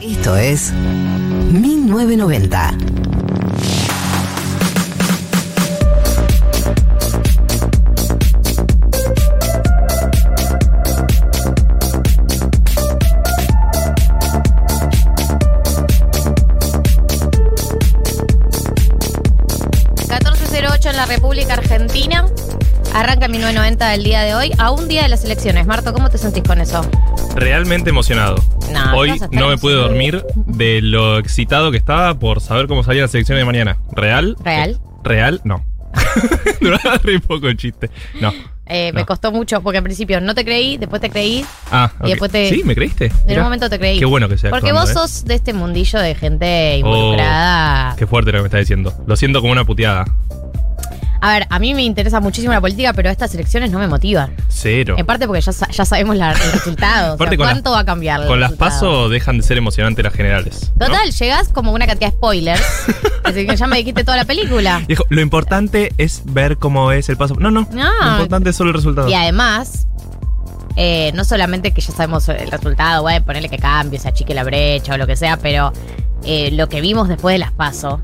Esto es 1990. en la República Argentina. Arranca 1990 del día de hoy, a un día de las elecciones. Marto, ¿cómo te sentís con eso? Realmente emocionado. No, Hoy no me pude dormir de lo excitado que estaba por saber cómo salían las elecciones de mañana. ¿Real? ¿Real? ¿Real? No. Duraba re poco el chiste. No. Eh, Me costó mucho porque al principio no te creí, después te creí, Ah, Y ok. después te- ¿Sí? ¿Me creíste? en Mirá. un momento te creí. Qué bueno que sea Porque actuando, vos ¿eh? sos de este mundillo de gente Oh, involucrada. Qué fuerte lo que me estás diciendo. Lo siento como una puteada. A ver, a mí me interesa muchísimo la política, pero estas elecciones no me motivan. Cero. En parte porque ya, sa- ya sabemos la- el resultado. o sea, ¿Cuánto las- va a cambiar? el Con las resultado? pasos dejan de ser emocionantes las generales. ¿no? Total, llegás como una cantidad de spoilers. así que ya me dijiste toda la película. Dijo, lo importante es ver cómo es el paso. No, no. No. Lo importante es solo el resultado. Y además, eh, no solamente que ya sabemos el resultado, bueno, ponerle que cambie, se achique la brecha o lo que sea, pero eh, lo que vimos después de las PASO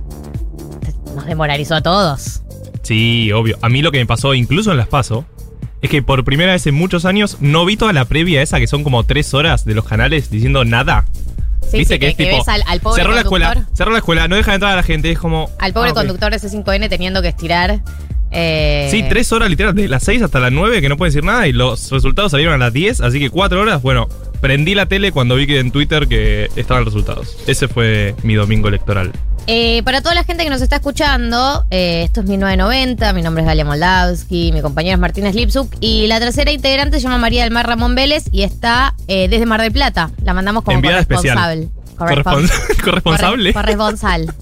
nos demoralizó a todos. Sí, obvio. A mí lo que me pasó, incluso en las PASO, es que por primera vez en muchos años no vi toda la previa esa que son como tres horas de los canales diciendo nada. Sí, Viste sí, que, es tipo. ves al, al pobre cerró la escuela, cerró la escuela, no deja de entrar a la gente, es como. al pobre ah, conductor de C5N teniendo que estirar. eh, Sí, tres horas literal, de las 6 hasta las 9 que no pueden decir nada y los resultados salieron a las 10, así que cuatro horas, bueno, prendí la tele cuando vi que en Twitter que estaban los resultados. Ese fue mi domingo electoral. Eh, para toda la gente que nos está escuchando, eh, esto es 1990, mi nombre es Galia Moldavsky, mi compañera es Martínez Lipsuk y la tercera integrante se llama María del Mar Ramón Vélez y está eh, desde Mar del Plata. La mandamos como Enviada especial. corresponsable. Correspons- corresponsable. Corre- Corresponsal.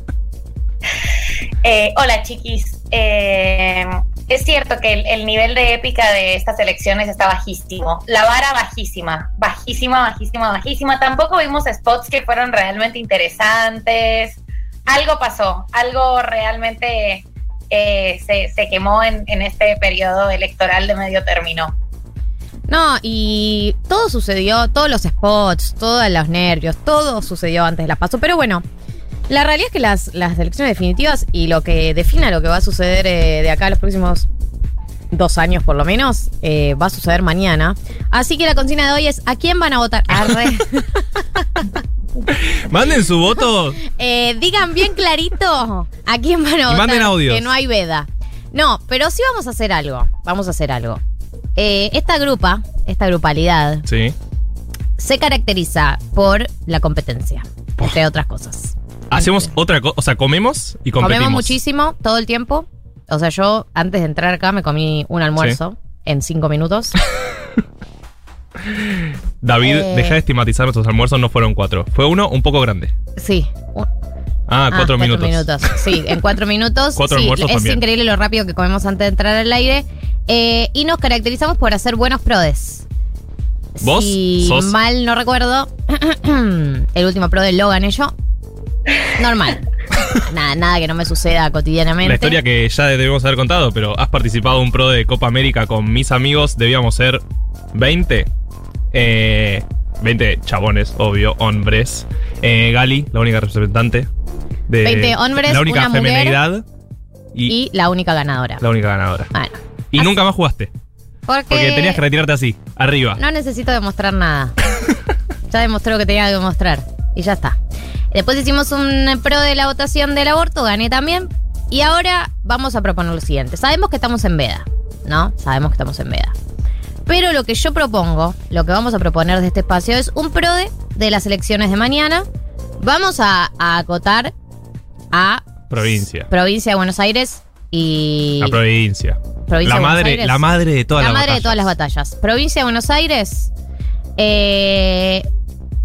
Eh, hola chiquis. Eh, es cierto que el, el nivel de épica de estas elecciones está bajísimo. La vara bajísima, bajísima, bajísima, bajísima. Tampoco vimos spots que fueron realmente interesantes. Algo pasó, algo realmente eh, se, se quemó en, en este periodo electoral de medio término. No, y todo sucedió, todos los spots, todos los nervios, todo sucedió antes de las paso. Pero bueno, la realidad es que las, las elecciones definitivas y lo que defina lo que va a suceder eh, de acá a los próximos dos años por lo menos, eh, va a suceder mañana. Así que la consigna de hoy es ¿a quién van a votar? Arre. Manden su voto. Eh, digan bien clarito a quién van a Y votar. manden audios. Que no hay veda. No, pero sí vamos a hacer algo. Vamos a hacer algo. Eh, esta grupa, esta grupalidad, Sí. se caracteriza por la competencia, entre otras cosas. Hacemos otra cosa, o sea, comemos y competimos. Comemos muchísimo todo el tiempo. O sea, yo antes de entrar acá me comí un almuerzo en cinco minutos. David, Eh. deja de estigmatizar nuestros almuerzos, no fueron cuatro. Fue uno un poco grande. Sí. un- Ah, ah, cuatro, minutos. Sí, en cuatro minutos. Cuatro sí, almuerzos es también. increíble lo rápido que comemos antes de entrar al aire. Eh, y nos caracterizamos por hacer buenos prodes. ¿Vos Si sos- mal no recuerdo, el último pro de Logan yo. Normal. nada, nada que no me suceda cotidianamente. La historia que ya debemos haber contado, pero has participado en un pro de Copa América con mis amigos, debíamos ser 20. Eh, 20 chabones, obvio, hombres. Eh, Gali, la única representante. De 20 hombres, La única una femenidad. Y, Y la única ganadora. la única ganadora. Bueno. Y Así- nunca más jugaste. Porque, Porque tenías que retirarte así, arriba. no necesito demostrar nada. ya demostré lo que tenía que demostrar. Y ya está. Después hicimos un pro de la votación del aborto, gané también. Y ahora vamos a proponer lo siguiente. Sabemos que estamos en veda, ¿no? Sabemos que estamos en veda. Pero lo que yo propongo, lo que vamos a proponer de este espacio es un PRODE de las elecciones de mañana. Vamos a, a acotar a Provincia. provincia de Buenos Aires y La provincia. provincia La de Buenos madre, Aires. la madre de todas la las madre de batallas. todas las batallas. Provincia de Buenos Aires. eh,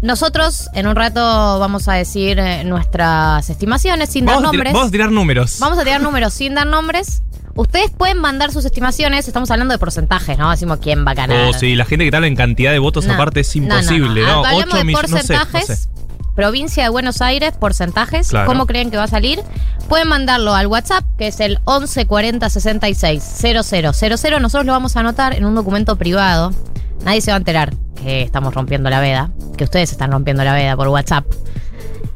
nosotros en un rato vamos a decir eh, nuestras estimaciones sin dar a, nombres. vamos a tirar números. Vamos a tirar números sin dar nombres. Ustedes pueden mandar sus estimaciones. Estamos hablando de porcentajes, ¿no? Decimos quién va a ganar. Oh, sí, la gente que habla en cantidad de votos No, aparte es no, no, no. imposible, ¿no? De millones, no sé, no sé. porcentajes. Provincia de Buenos Aires, porcentajes. Claro. ¿Cómo creen que va a salir? Pueden mandarlo al WhatsApp, que es el 11 40 66 000. Nosotros lo vamos a anotar en un documento privado Nadie se va a enterar que estamos rompiendo la veda, que ustedes están rompiendo la veda por WhatsApp.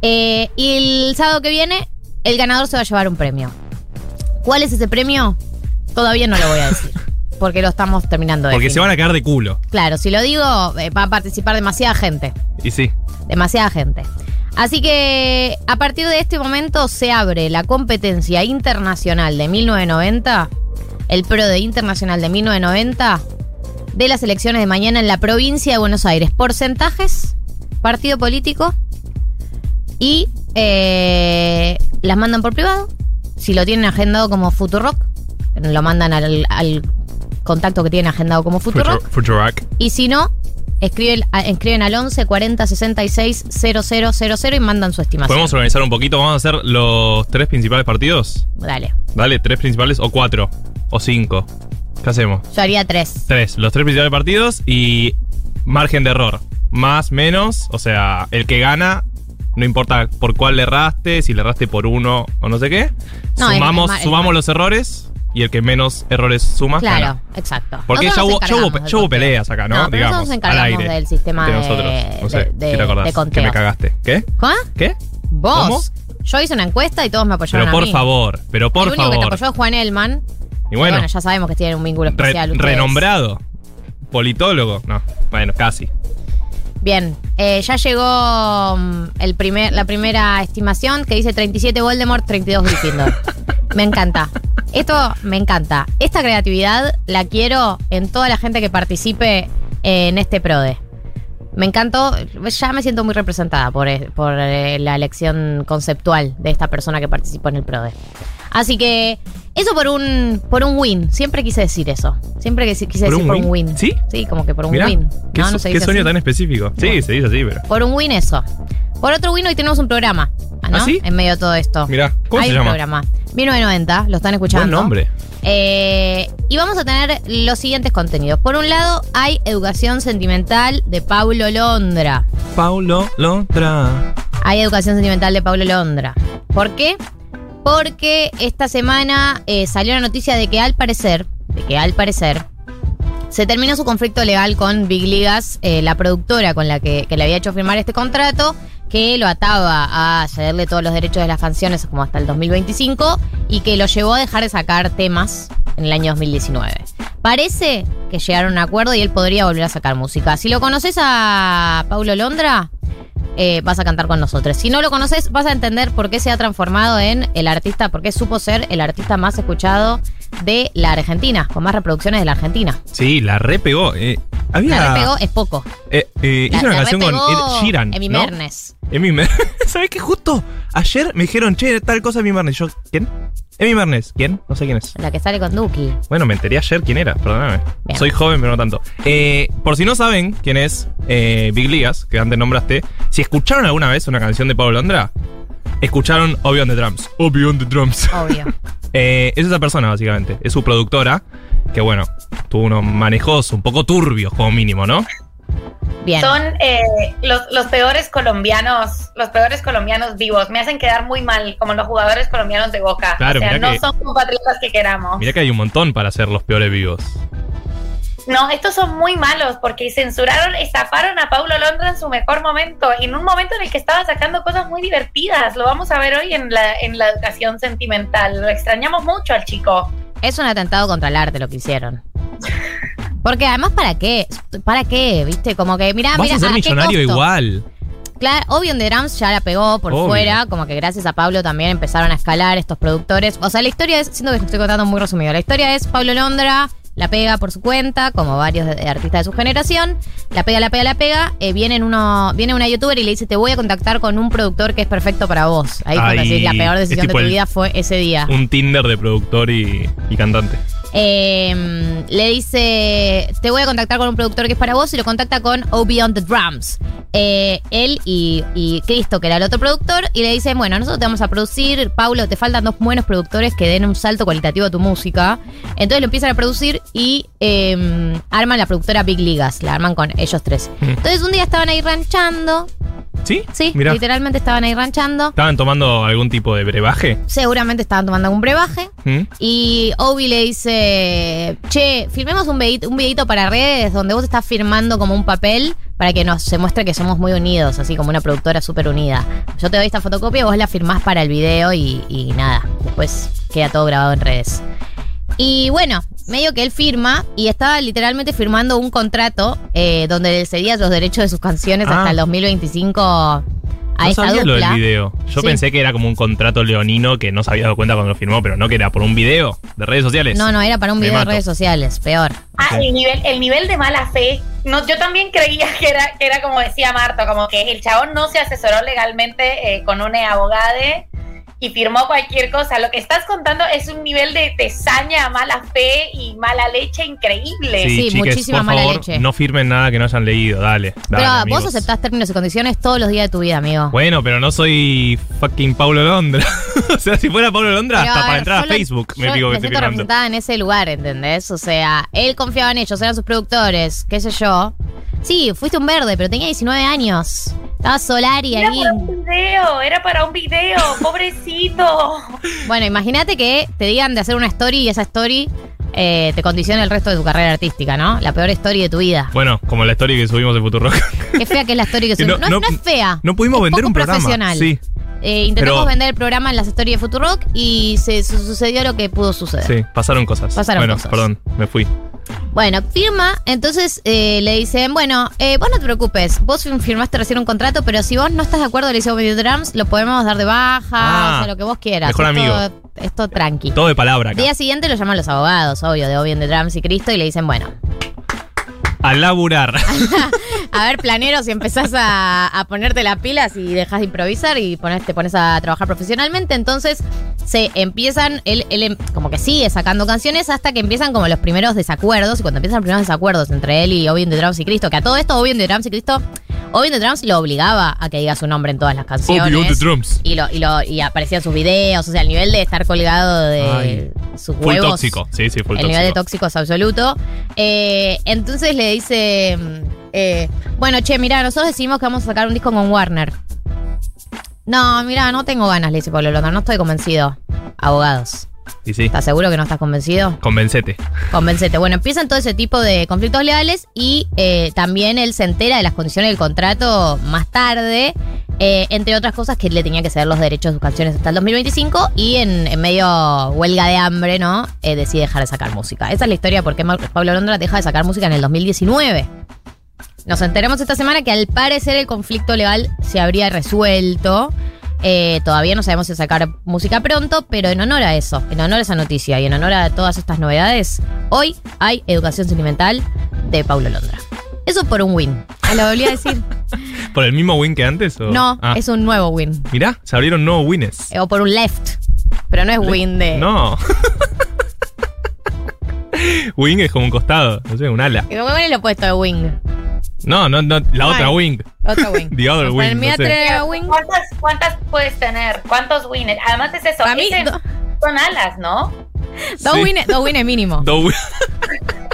Eh, y el sábado que viene, el ganador se va a llevar un premio. ¿Cuál es ese premio? Todavía no lo voy a decir. Porque lo estamos terminando de Porque se van a caer de culo. Claro, si lo digo, eh, va a participar demasiada gente. Y sí. Demasiada gente. Así que a partir de este momento se abre la competencia internacional de 1990, el Pro de Internacional de 1990, de las elecciones de mañana en la provincia de Buenos Aires. Porcentajes, partido político y eh, las mandan por privado. Si lo tienen agendado como Futurock, lo mandan al, al contacto que tienen agendado como Futurock. Futurock. Y si no, escriben, escriben al 11 40 66 0000 y mandan su estimación. Podemos organizar un poquito. Vamos a hacer los tres principales partidos. Dale. Dale, tres principales o cuatro. O cinco. ¿Qué hacemos? Yo haría tres. Tres. Los tres principales partidos y margen de error. Más, menos. O sea, el que gana. No importa por cuál le erraste, si le erraste por uno o no sé qué. No, sumamos es ma- es sumamos ma- los errores y el que menos errores suma. Claro, gana. exacto. Porque ya hubo, ya hubo- ya peleas acá, ¿no? No, pero Digamos, nosotros nos al encargamos aire. del sistema de nosotros. No sé, de- ¿qué de- te acordás? de conteo. Que me cagaste. ¿Qué? ¿Cómo? ¿Qué? Vos. ¿Cómo? Yo hice una encuesta y todos me apoyaron Pero por a mí. favor, pero por el único que te favor. apoyó es Juan Elman. Y bueno, ya sabemos que tienen un vínculo especial. renombrado. Politólogo. No, bueno, casi. Bien, eh, ya llegó mm, el primer, la primera estimación que dice 37 Voldemort, 32 Gryffindor. me encanta. Esto me encanta. Esta creatividad la quiero en toda la gente que participe en este PRODE. Me encantó, ya me siento muy representada por, eh, por eh, la elección conceptual de esta persona que participó en el PRODE. Así que eso por un por un win. Siempre quise decir eso. Siempre quise ¿Por decir un por un win. ¿Sí? Sí, como que por un Mirá, win. ¿Qué, No, no se qué sueño así. tan específico? Sí, se dice así, pero. Por un win eso. Por otro win hoy tenemos un programa. ¿no? ¿Ah, sí? En medio de todo esto. Mirá, ¿cómo Hay se un llama? programa. 1990, lo están escuchando. Buen nombre. Eh, y vamos a tener los siguientes contenidos. Por un lado, hay Educación Sentimental de Paulo Londra. Paulo Londra. Hay Educación Sentimental de Paulo Londra. ¿Por qué? Porque esta semana eh, salió la noticia de que al parecer, de que al parecer, se terminó su conflicto legal con Big Ligas, eh, la productora con la que, le había hecho firmar este contrato, que lo ataba a cederle todos los derechos de las canciones como hasta el 2025 y que lo llevó a dejar de sacar temas en el año 2019. Parece que llegaron a un acuerdo y él podría volver a sacar música. Si lo conoces a Paulo Londra, eh, vas a cantar con nosotros. Si no lo conoces, vas a entender por qué se ha transformado en el artista, por qué supo ser el artista más escuchado de la Argentina, con más reproducciones de la Argentina. Sí, la repegó. Eh, había. La repegó es poco. eh, eh, La- hizo una la canción con Ed Sheeran. Emi ¿no? Mernes. Emi Mernes. ¿Sabes qué? Justo ayer me dijeron, che, tal cosa Emi Mernes. Yo, ¿quién? Emi Mernes. ¿Quién? No sé quién es. La que sale con Duki. Bueno, me enteré ayer quién era, perdóname. Bien. Soy joven, pero no tanto. Eh, por si no saben quién es eh, Big Ligas, que antes nombraste, si escucharon alguna vez una canción de Pablo Londra, escucharon Obby on the Drums. Obby on the Drums. Obvio. Eh, es esa persona, básicamente. Es su productora, que bueno, tuvo unos manejos un poco turbios, como mínimo, ¿no? Bien. Son eh, los, los peores colombianos, los peores colombianos vivos. Me hacen quedar muy mal, como los jugadores colombianos de Boca. Claro, o sea, no que- son compatriotas que queramos. Mirá que hay un montón para ser los peores vivos. No, estos son muy malos porque censuraron, estafaron a Paulo Londra en su mejor momento, en un momento en el que estaba sacando cosas muy divertidas. Lo vamos a ver hoy en la, en la educación sentimental. Lo extrañamos mucho al chico. Es un atentado contra el arte lo que hicieron. Porque además, ¿para qué? ¿Para qué? ¿Viste? Como que, mirá, Vas mirá, a ser ¿a qué millonario costo? igual. Claro, Obvio the Drums ya la pegó por Obvio. fuera, como que gracias a Pablo también empezaron a escalar estos productores. O sea, la historia es, siento que estoy contando muy resumido, la historia es Pablo Londra la pega por su cuenta, como varios de- de artistas de su generación, la pega, la pega, la pega, eh, viene, uno, viene una youtuber y le dice, te voy a contactar con un productor que es perfecto para vos. Ahí cuando decís, la peor decisión de tu el- vida fue ese día. Un Tinder de productor y, y cantante. Eh, le dice, te voy a contactar con un productor que es para vos y lo contacta con Oh Beyond the Drums. Eh, él y, y Cristo, que era el otro productor, y le dicen, bueno, nosotros te vamos a producir, Paulo, te faltan dos buenos productores que den un salto cualitativo a tu música. Entonces lo empiezan a producir y eh, arman la productora Big Ligas, la arman con ellos tres. Mm. Entonces un día estaban ahí ranchando ¿Sí? Sí, Mirá. literalmente estaban ahí ranchando. ¿Estaban tomando algún tipo de brebaje? Seguramente estaban tomando algún brebaje. ¿Mm? Y Obi le dice, che, filmemos un videito, un videito para redes donde vos estás firmando como un papel para que nos se muestre que somos muy unidos, así como una productora súper unida. Yo te doy esta fotocopia, vos la firmás para el video y, y nada, después queda todo grabado en redes. Y bueno, medio que él firma y estaba literalmente firmando un contrato eh, donde le cedía los derechos de sus canciones Ah. hasta el 2025 a No esta sabía lo del dupla. video. Yo Sí. pensé que era como un contrato leonino que no se había dado cuenta cuando lo firmó, pero no que era por un video de redes sociales. No, no, era para un Me video de redes sociales, peor. Ah, el nivel, el nivel de mala fe. No, yo también creía que era, que era como decía Marta, como que el chabón no se asesoró legalmente eh, con una abogada y firmó cualquier cosa. Lo que estás contando es un nivel de, de saña, mala fe y mala leche increíble. Sí, chiques, muchísima por mala favor, leche. No firmen nada que no hayan leído, dale. dale, Pero amigos. vos aceptás términos y condiciones todos los días de tu vida, amigo. Bueno, pero no soy fucking Paulo Londra. o sea, si fuera Paulo Londra, Pero, hasta para entrar a yo Facebook me digo que estoy representada en ese lugar, ¿entendés? O sea, él confiaba en ellos, eran sus productores, qué sé yo. Sí, fuiste un verde, pero tenía 19 años. Estaba Solari Era ahí. para un video, era para un video, pobrecito. Bueno, imagínate que te digan de hacer una story y esa story eh, te condiciona el resto de tu carrera artística, ¿no? La peor story de tu vida. Bueno, como la story que subimos de Futurock. Qué fea que es la story que subimos. no- No, no- no es fea. no pudimos es vender poco un programa. profesional. Sí, Eh, intentamos Pero- vender el programa en las stories de Futurock y se su- sucedió lo que pudo suceder. sí, pasaron cosas. Pasaron bueno, cosas. perdón, me fui. Bueno, firma, entonces eh, le dicen, bueno, eh, vos no te preocupes, vos fir- firmaste recién un contrato, pero si vos no estás de acuerdo, le dice Video Drums, lo podemos dar de baja, Ah, o sea, lo que vos quieras. mejor esto, amigo. Esto tranqui. Todo de palabra acá. Día siguiente lo llaman los abogados, obvio, de Obi the Drums y Cristo, y le dicen, bueno, A laburar. a ver, planero, si empezás a, a ponerte las pilas y dejas de improvisar y pones, te pones a trabajar profesionalmente, entonces se empiezan, él, él em- como que sigue sacando canciones hasta que empiezan como los primeros desacuerdos, y cuando empiezan los primeros desacuerdos entre él y Obi and the Drums y Cristo, que a todo esto Obi and the Drums y Cristo, Obi and the Drums lo obligaba a que diga su nombre en todas las canciones. Obi on the drums. Y, lo, y, lo, y aparecían sus videos, o sea, el nivel de estar colgado de Ay. sus huevos. tóxico. Sí, sí, full El tóxico. nivel de tóxico es absoluto. Eh, entonces le dice, mm, eh, bueno, che, mira, nosotros decidimos que vamos a sacar un disco con Warner. No, mira, no tengo ganas, le dice Pablo Londra, no estoy convencido. Abogados, Y sí, ¿estás seguro que no estás convencido? convencete. Convencete. Bueno, empiezan todo ese tipo de conflictos legales y eh, también él se entera de las condiciones del contrato más tarde, eh, entre otras cosas que le tenía que ceder los derechos de sus canciones hasta el 2025 y en, en medio huelga de hambre, ¿no? Eh, decide dejar de sacar música. Esa es la historia de por qué Pablo Londra deja de sacar música en el 2019. Nos enteramos esta semana que al parecer el conflicto legal se habría resuelto. Eh, todavía no sabemos si sacar música pronto, pero en honor a eso, en honor a esa noticia y en honor a todas estas novedades, hoy hay educación sentimental de Paulo Londra. Eso por un win. ¿Me lo volví a decir? ¿Por el mismo win que antes? O? No, Ah, es un nuevo win. Mirá, se abrieron nuevos wins. Eh, O por un left. Pero no es win de. No. wing es como un costado, no sé, un ala. Me pone el opuesto de wing. No, no, no, la otra Ay. wing. Otro win. The other Para wing, el no sé. tener win. ¿Cuántas, ¿Cuántas puedes tener? ¿Cuántos winners? Además es eso. Mí, ese- do- son alas, ¿no? dos Sí. wins mínimo. Dos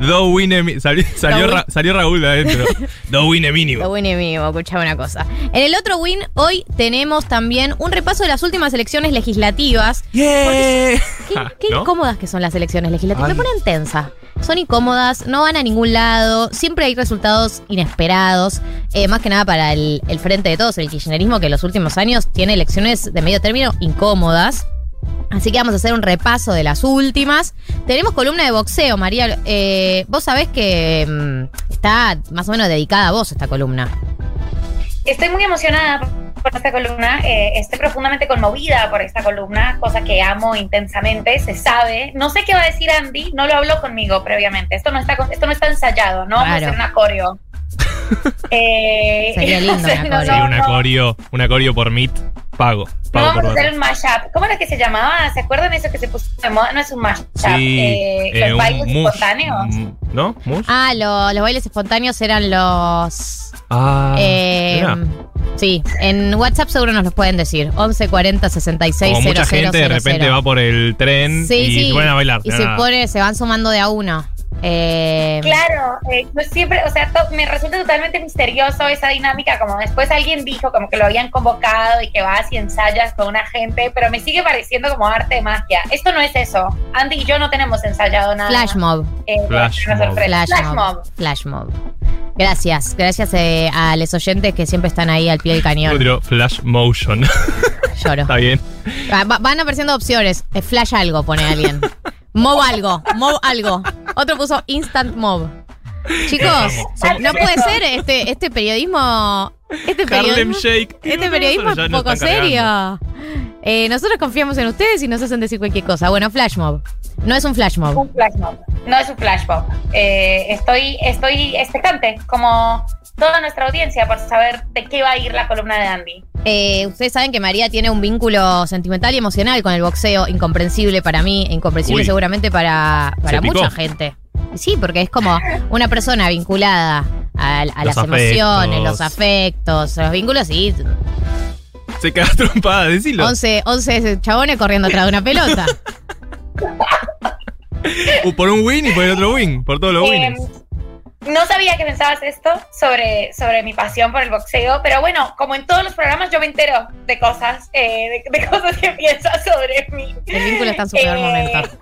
Dos wines mi- salió, salió, Dos Ra- salió Raúl de adentro. Dos wines Lo mínimo. win es mínimo, escuchame una cosa. En el otro win, hoy tenemos también un repaso de las últimas elecciones legislativas. Yeah. Qué, qué ¿no? incómodas que son las elecciones legislativas. Ay. Me ponen tensa. Son incómodas, no van a ningún lado, siempre hay resultados inesperados, eh, más que nada para el, el frente de todos, el kirchnerismo que en los últimos años tiene elecciones de medio término incómodas. Así que vamos a hacer un repaso de las últimas. Tenemos columna de boxeo, María. Eh, vos sabés que mm, está más o menos dedicada a vos esta columna. Estoy muy emocionada por esta columna, eh, estoy profundamente conmovida por esta columna, cosa que amo intensamente, se sabe. No sé qué va a decir Andy, no lo habló conmigo previamente. Esto no está, con- esto no está ensayado, no vamos a Claro. hacer un coreo. Eh, Sería lindo no, coreo. Sí, no, una no. coreo, una coreo por Meet, pago. No vamos a hacer un mashup. ¿Cómo era que se llamaba? ¿Se acuerdan eso que se puso de moda? No es un mashup. Sí, eh, eh, los un bailes mush, espontáneos. mm, ¿No? ¿Mush? Ah, lo- los bailes espontáneos eran los. Ah, eh, sí, en WhatsApp seguro nos los pueden decir. 11 40 66 Como mucha 00 gente de repente 00. va por el tren Sí, y sí. se ponen a bailar. Y se, pone, se van sumando de a uno. Eh, Claro, eh, pues siempre, o sea, to- me resulta totalmente misterioso esa dinámica, como después alguien dijo como que lo habían convocado y que vas y ensayas con una gente, pero me sigue pareciendo como arte de magia. Esto no es eso. Andy y yo no tenemos ensayado nada. Flash mob. Eh, Flash mob. Flash, Flash mob. mob. Flash mob. Gracias, gracias eh, a los oyentes que siempre están ahí al pie del cañón. tiro Flash Motion. Lloro. Está bien. Va- va- van apareciendo opciones. Eh, Flash algo, pone alguien. Mob algo, mob algo. Otro puso instant mob. Chicos, no puede ser este, este periodismo. Este periodismo. Shake. Este periodismo es poco serio. Eh, nosotros confiamos en ustedes y nos hacen decir cualquier cosa. Bueno, flash mob. No es un flash mob. Un flash mob. No es un flash mob. Eh, estoy, estoy expectante, como toda nuestra audiencia, por saber de qué va a ir la columna de Andy. Eh, ustedes saben que María tiene un vínculo sentimental y emocional con el boxeo, incomprensible para mí, incomprensible Uy. seguramente para, para Se picó. mucha gente. Sí, porque es como una persona vinculada a, a las Los emociones, afectos. los afectos, los vínculos y Se caga trompada, decilo. 11, 11 chabones corriendo atrás de una pelota. Uh, por un win y por el otro win. Por todos los Eh, wins. No sabía que pensabas esto sobre, sobre mi pasión por el boxeo, pero bueno, como en todos los programas yo me entero de cosas, eh, de, de cosas que piensas sobre mí. El vínculo está en su peor Eh, momento.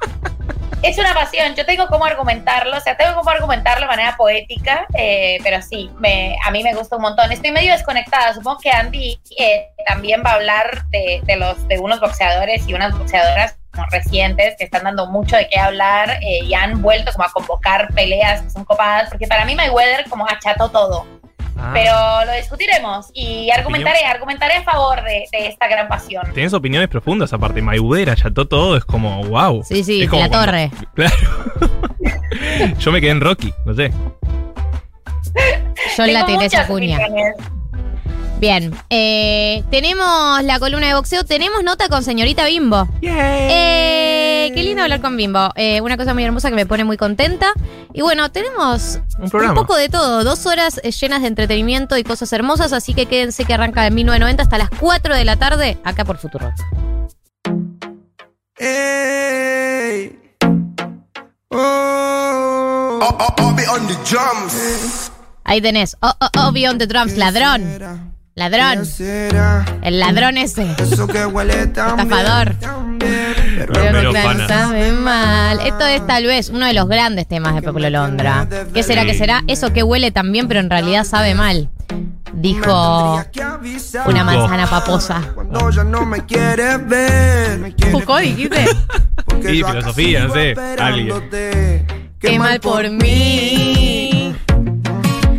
Es una pasión, yo tengo cómo argumentarlo, o sea, tengo cómo argumentarlo de manera poética, eh, pero sí, me, a mí me gusta un montón. Estoy medio desconectada, supongo que Andy eh, también va a hablar de, de los, de unos boxeadores y unas boxeadoras recientes que están dando mucho de qué hablar eh, y han vuelto como a convocar peleas que son copadas, porque para mí Mayweather como acható todo. Ah. Pero lo discutiremos y argumentaré, argumentaré a favor de, de esta gran pasión. Tenés opiniones profundas aparte. Mayweather, ya todo es como wow. Sí, sí, Es como la cuando- torre. Claro. Yo me quedé en Rocky, no sé. Yo la Tengo tiré esa muchas cuña. opiniones. Bien, eh, tenemos la columna de boxeo, tenemos nota con señorita Bimbo. Eh, qué lindo hablar con Bimbo. Eh, una cosa muy hermosa que me pone muy contenta. Y bueno, tenemos Un poco de todo. Dos horas eh, llenas de entretenimiento y cosas hermosas. Así que quédense que arranca en 1990 hasta las 4 de la tarde acá por Futuro. Ey. Oh. I'll, I'll be on the drums. Ahí tenés. Oh, oh, oh, Beyond the Drums, ladrón. Ladrón. El ladrón ese. Eso que huele tan bien, Estafador. pero sabe mal. Esto es tal vez uno de los grandes temas de Pepolo Londra. ¿Qué será que será? Eso que huele tan bien, pero en realidad sabe mal. Dijo una manzana paposa. Cuando ya no me quieres ver. Foucault, dijiste. Sí, filosofía, no sé, esperándote. Qué mal por mí.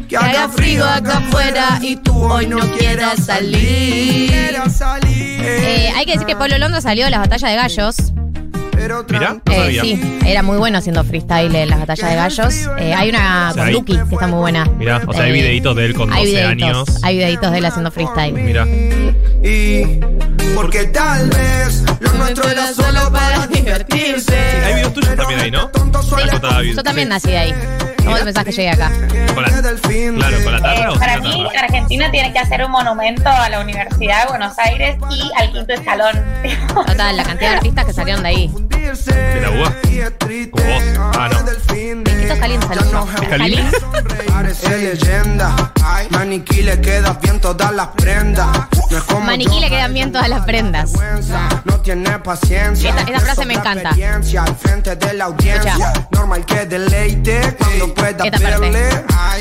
Que haga frío acá afuera y tú hoy no quieras salir. Eh, hay que decir que Pablo Londra salió de las batallas de gallos. Pero Mirá. tranquilo. No Eh, sabía. sí, era muy bueno haciendo freestyle en las batallas de gallos. Eh, hay una O sea, con hay- Duki que está muy buena. Mirá, o sea, hay Eh, videitos de él con hay 12 videitos, años. Hay videitos de él haciendo freestyle. Mira. Y porque tal vez lo nuestro era solo para divertirse. Hay videos tuyos también ahí, ¿no? Yo también nací de ahí. ¿Cómo te pensás que llegué acá? Con la- Claro, con la Eh, tarra o para mí, tarra. Argentina tiene que hacer un monumento a la Universidad de Buenos Aires y al quinto escalón. Total, la cantidad de artistas que salieron de ahí. De la UBA? Como vos. Ah, no. Maniquí le quedan bien todas las prendas. Maniquí le quedan bien todas las prendas. No tiene paciencia. Esta- esta frase me encanta. Normal que deleite cuando pueda verle.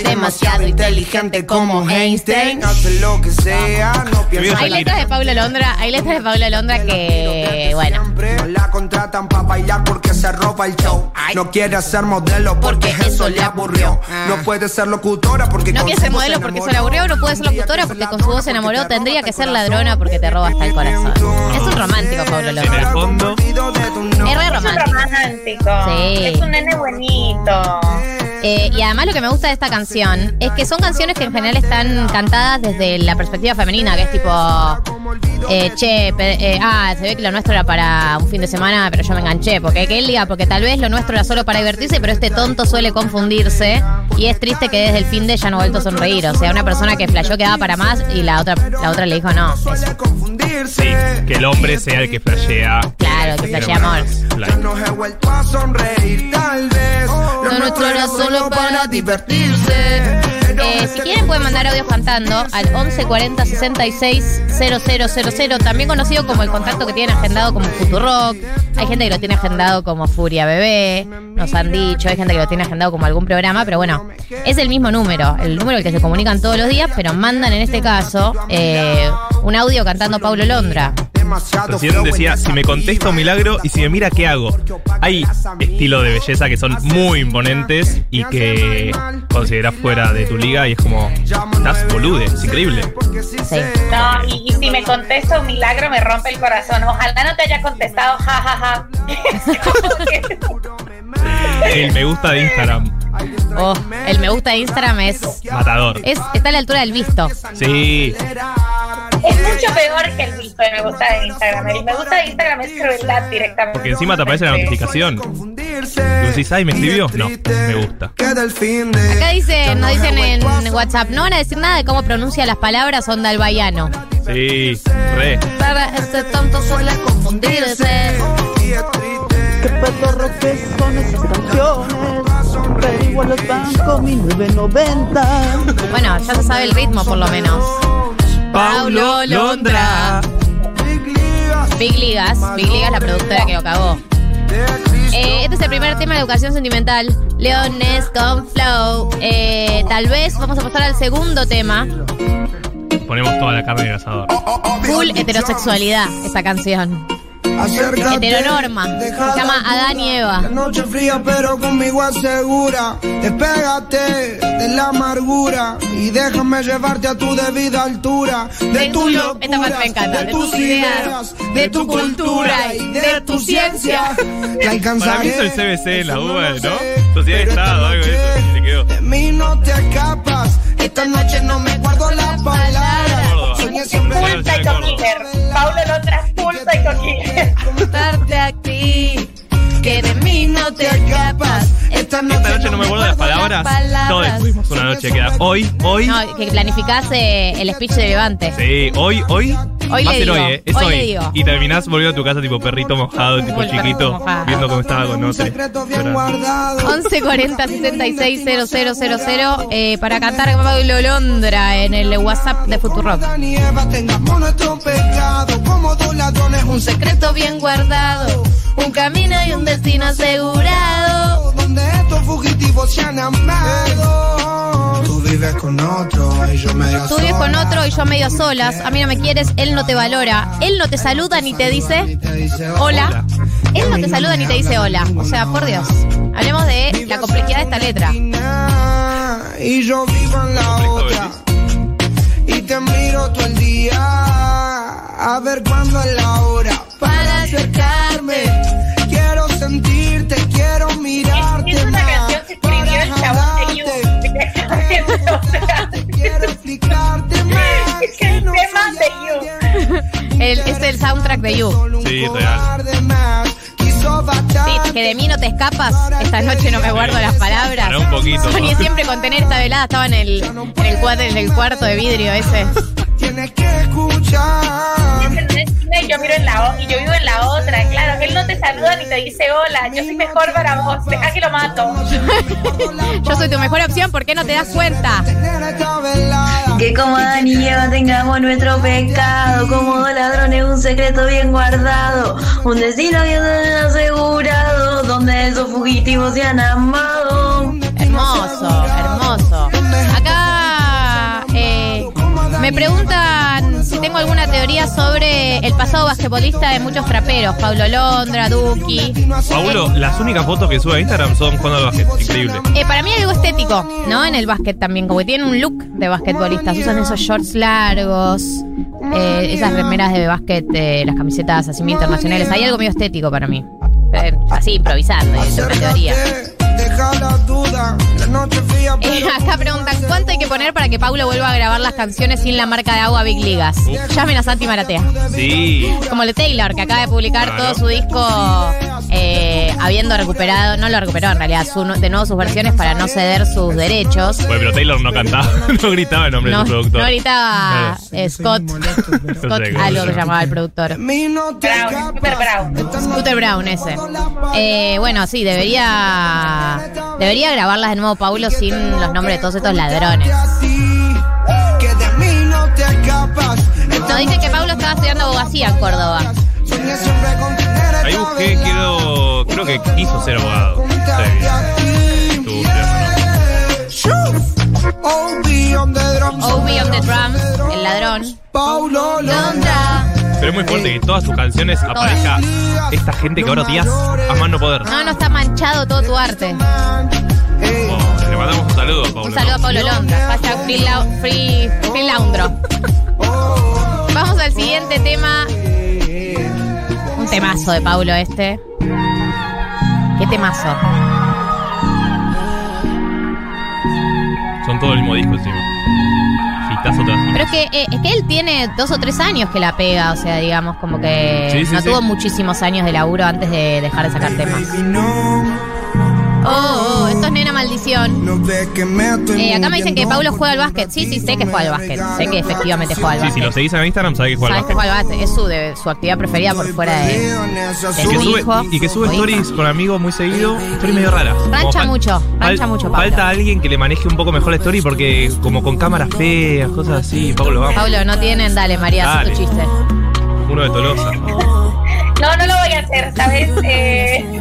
Demasiado inteligente como Einstein. Hace lo que sea, no piensa Hay letras de Paula Londra, hay letras de Paula Londra que, bueno, No la contratan para bailar porque se roba el show. No quiere ser modelo porque, Porque eso le aburrió. No puede ser locutora porque no quiere ser modelo porque se enamoró. le aburrió, no puede ser locutora porque con su voz se enamoró, tendría que ser ladrona porque te roba hasta el corazón. Es un romántico, En el Londra. fondo, Es re Es un romántico. romántico. Sí. Es un nene bonito. Eh, y además lo que me gusta de esta canción es que son canciones que en general están cantadas desde la perspectiva femenina, que es tipo, eh, che, eh, ah, se ve que lo nuestro era para un fin de semana, pero yo me enganché, porque que él diga, porque tal vez lo nuestro era solo para divertirse, pero este tonto suele confundirse y es triste que desde el fin de ya no ha vuelto a sonreír, o sea, una persona que flasheó que daba para más y la otra, la otra le dijo no. eso. Suele confundirse. sí, que el hombre sea el que flashea. Claro, que flashea amor. Ya no he vuelto a sonreír, tal vez. Era solo para divertirse. Eh, si quieren pueden mandar audios cantando al 11 40 66 000, también conocido como el contacto que tienen agendado como Futurock. Hay gente que lo tiene agendado como Furia Bebé, nos han dicho, hay gente que lo tiene agendado como algún programa, pero bueno, es el mismo número, el número al que se comunican todos los días, pero mandan en este caso eh, un audio cantando Paulo Londra. Recién decía, si me contesta un milagro y si me mira, ¿qué hago? Hay estilos de belleza que son muy imponentes y que consideras fuera de tu liga y es como, estás bolude, es increíble. Sí. No, y, y si me contesta un milagro me rompe el corazón. Ojalá no te haya contestado, jajaja. Es como que- El me gusta de Instagram, Oh, el me gusta de Instagram es, matador. es está a la altura del visto. Sí, Es mucho peor que el visto de me gusta de Instagram. El me gusta de Instagram es crueldad directamente. porque encima te aparece la notificación. Tú decís, ay, ¿me escribió? No, me gusta. Acá dicen, nos dicen en WhatsApp, no van a decir nada de cómo pronuncia las palabras onda albaiano. Sí, re. Para este tonto suele confundirse. Qué pedorro que son esas canciones. Los banco 1990. Bueno, ya se sabe el ritmo por lo menos. Paulo Londra. Big Ligas. Big Ligas, Big Ligas la productora que lo cagó. Eh, este es el primer tema de educación sentimental. Leones con flow. Eh, tal vez vamos a pasar al segundo tema. Ponemos toda la carne en el asador. Full heterosexualidad, esta canción. Acércate, Heteronorma. Se llama. Adán y Eva. La noche fría, pero conmigo asegura. Despégate de la amargura y déjame llevarte a tu debida altura. De tu esta parte me encanta. de tus ideas, de tu cultura y de tu ciencia. Alcanzaré. Para mí CBC en la UBA, ¿no? sé, Sociedad de pero Estado, esta algo de eso. De mí no te escapas. Esta noche no me guardo las palabras. Full Psycho Killer. Paulo Londra, full Psycho Killer. Contarte a ti que de mí no te escapas. Esta Esta noche no me acuerdo las palabras. Todos estuvimos una noche que era hoy, hoy. No, que planificás eh, el speech de Levante. Sí, hoy, hoy. Hoy va a le ser digo, hoy, ¿eh? Es hoy hoy. le digo. Y terminás volviendo a tu casa tipo perrito mojado, tipo el chiquito, mojado. viendo cómo estaba con otro. secreto bien Llorando. guardado. 11 40 66 000 eh, para cantar Pablo Londra en el WhatsApp de Futurock. Tengamos nuestro pecado como dos ladrones Un secreto bien guardado, un camino y un destino asegurado. donde estos fugitivos se han amado. Tú vives con otro y yo medio Tú vives con otro y yo medio solas, a mí no me quieres, él no te valora, él no te saluda ni te dice hola. Él no te saluda ni te dice hola. O sea, por Dios. Hablemos de la complejidad de esta letra. Y yo vivo en la otra. Y te miro todo el día. A ver cuándo es la hora para acercarme. Quiero sentirte, quiero mirarte. Es una más, canción que escribió el para chabón de You. Quiero explicarte más. Es que el no tema de You. El, es el soundtrack de You. Sí, real. Sí, que de mí no te escapas. Esta noche no me guardo las palabras. Para un poquito. Soñé siempre con tener esta velada. Estaba en el, en el, cuadro, en el cuarto de vidrio ese. Tienes que escuchar. Y yo miro en la o- y yo vivo en la otra, claro, él no te saluda ni te dice hola, yo soy mejor para vos, deja que lo mato. Yo soy tu mejor opción. ¿Por qué no te das cuenta? Que como Adán y Eva tengamos nuestro pecado, como dos ladrones un secreto bien guardado, un destino bien asegurado, donde esos fugitivos se han amado. Hermoso, hermoso. Acá me preguntan si tengo alguna teoría sobre el pasado basquetbolista de muchos traperos. Paulo Londra, Duki. Paulo, las únicas fotos que sube a Instagram son jugando al básquet. Increíble. Eh, para mí hay algo estético, ¿no? En el básquet también, como que tienen un look de basquetbolistas. Usan esos shorts largos, eh, esas remeras de básquet, eh, las camisetas así muy internacionales. Hay algo medio estético para mí. Eh, así, improvisando, es una teoría. Eh, acá preguntan, ¿cuánto hay que poner para que Paulo vuelva a grabar las canciones sin la marca de agua Big Ligas? Llamen a Santi Maratea. Sí. Como el de Taylor, que acaba de publicar Claro. todo su disco eh, habiendo recuperado, no lo recuperó en realidad, su- de nuevo sus versiones para no ceder sus derechos. Bueno, pero Taylor no cantaba, no gritaba el nombre No, de su productor. no gritaba eh, Scott, No Scott algo se que llama. llamaba el productor. Brown. Scooter Brown. Scooter Brown ese. Eh, bueno, sí, debería debería grabarlas de nuevo Paulo sin los nombres de todos estos ladrones. Nos dicen que Paulo estaba estudiando abogacía en Córdoba. Ahí busqué, quiero, creo que quiso ser abogado. Sí. Obi on the drums, el ladrón. Paulo Londra. Pero es muy fuerte que todas tus canciones aparezca esta gente que ahora odias a más no poder. No, no está manchado todo tu arte. Oh, le mandamos un saludo a Pablo. Un saludo a Pablo Londra. Hashtag free, lau- free, free Laundro. Vamos al siguiente tema. Un temazo de Paulo este. ¿Qué temazo? Son todo el mismo disco encima. Pero es que, eh, es que él tiene dos o tres años que la pega, o sea, digamos, como que Sí, sí, no sí. tuvo muchísimos años de laburo antes de dejar de sacar temas. Oh, oh, esto es Nena Maldición. Eh, acá me dicen que Paulo juega al básquet. Sí, sí, sé que juega al básquet. Sé que efectivamente juega al Sí, si básquet. lo seguís en Instagram, sabés que juega al Sabes que básquet. juega al básquet. Es su, de- su actividad preferida por fuera de... de Y su que, sube, hijo y que sube o stories con amigos muy seguido, stories medio raras. Rancha fal- mucho, rancha fal- mucho, Pablo. Falta alguien que le maneje un poco mejor la story porque como con cámaras feas, cosas así, Pablo vamos. Pablo, no tienen, dale, María, haz Dale. tu chiste. Uno de Tolosa. No, no lo voy a hacer, ¿sabes? Eh,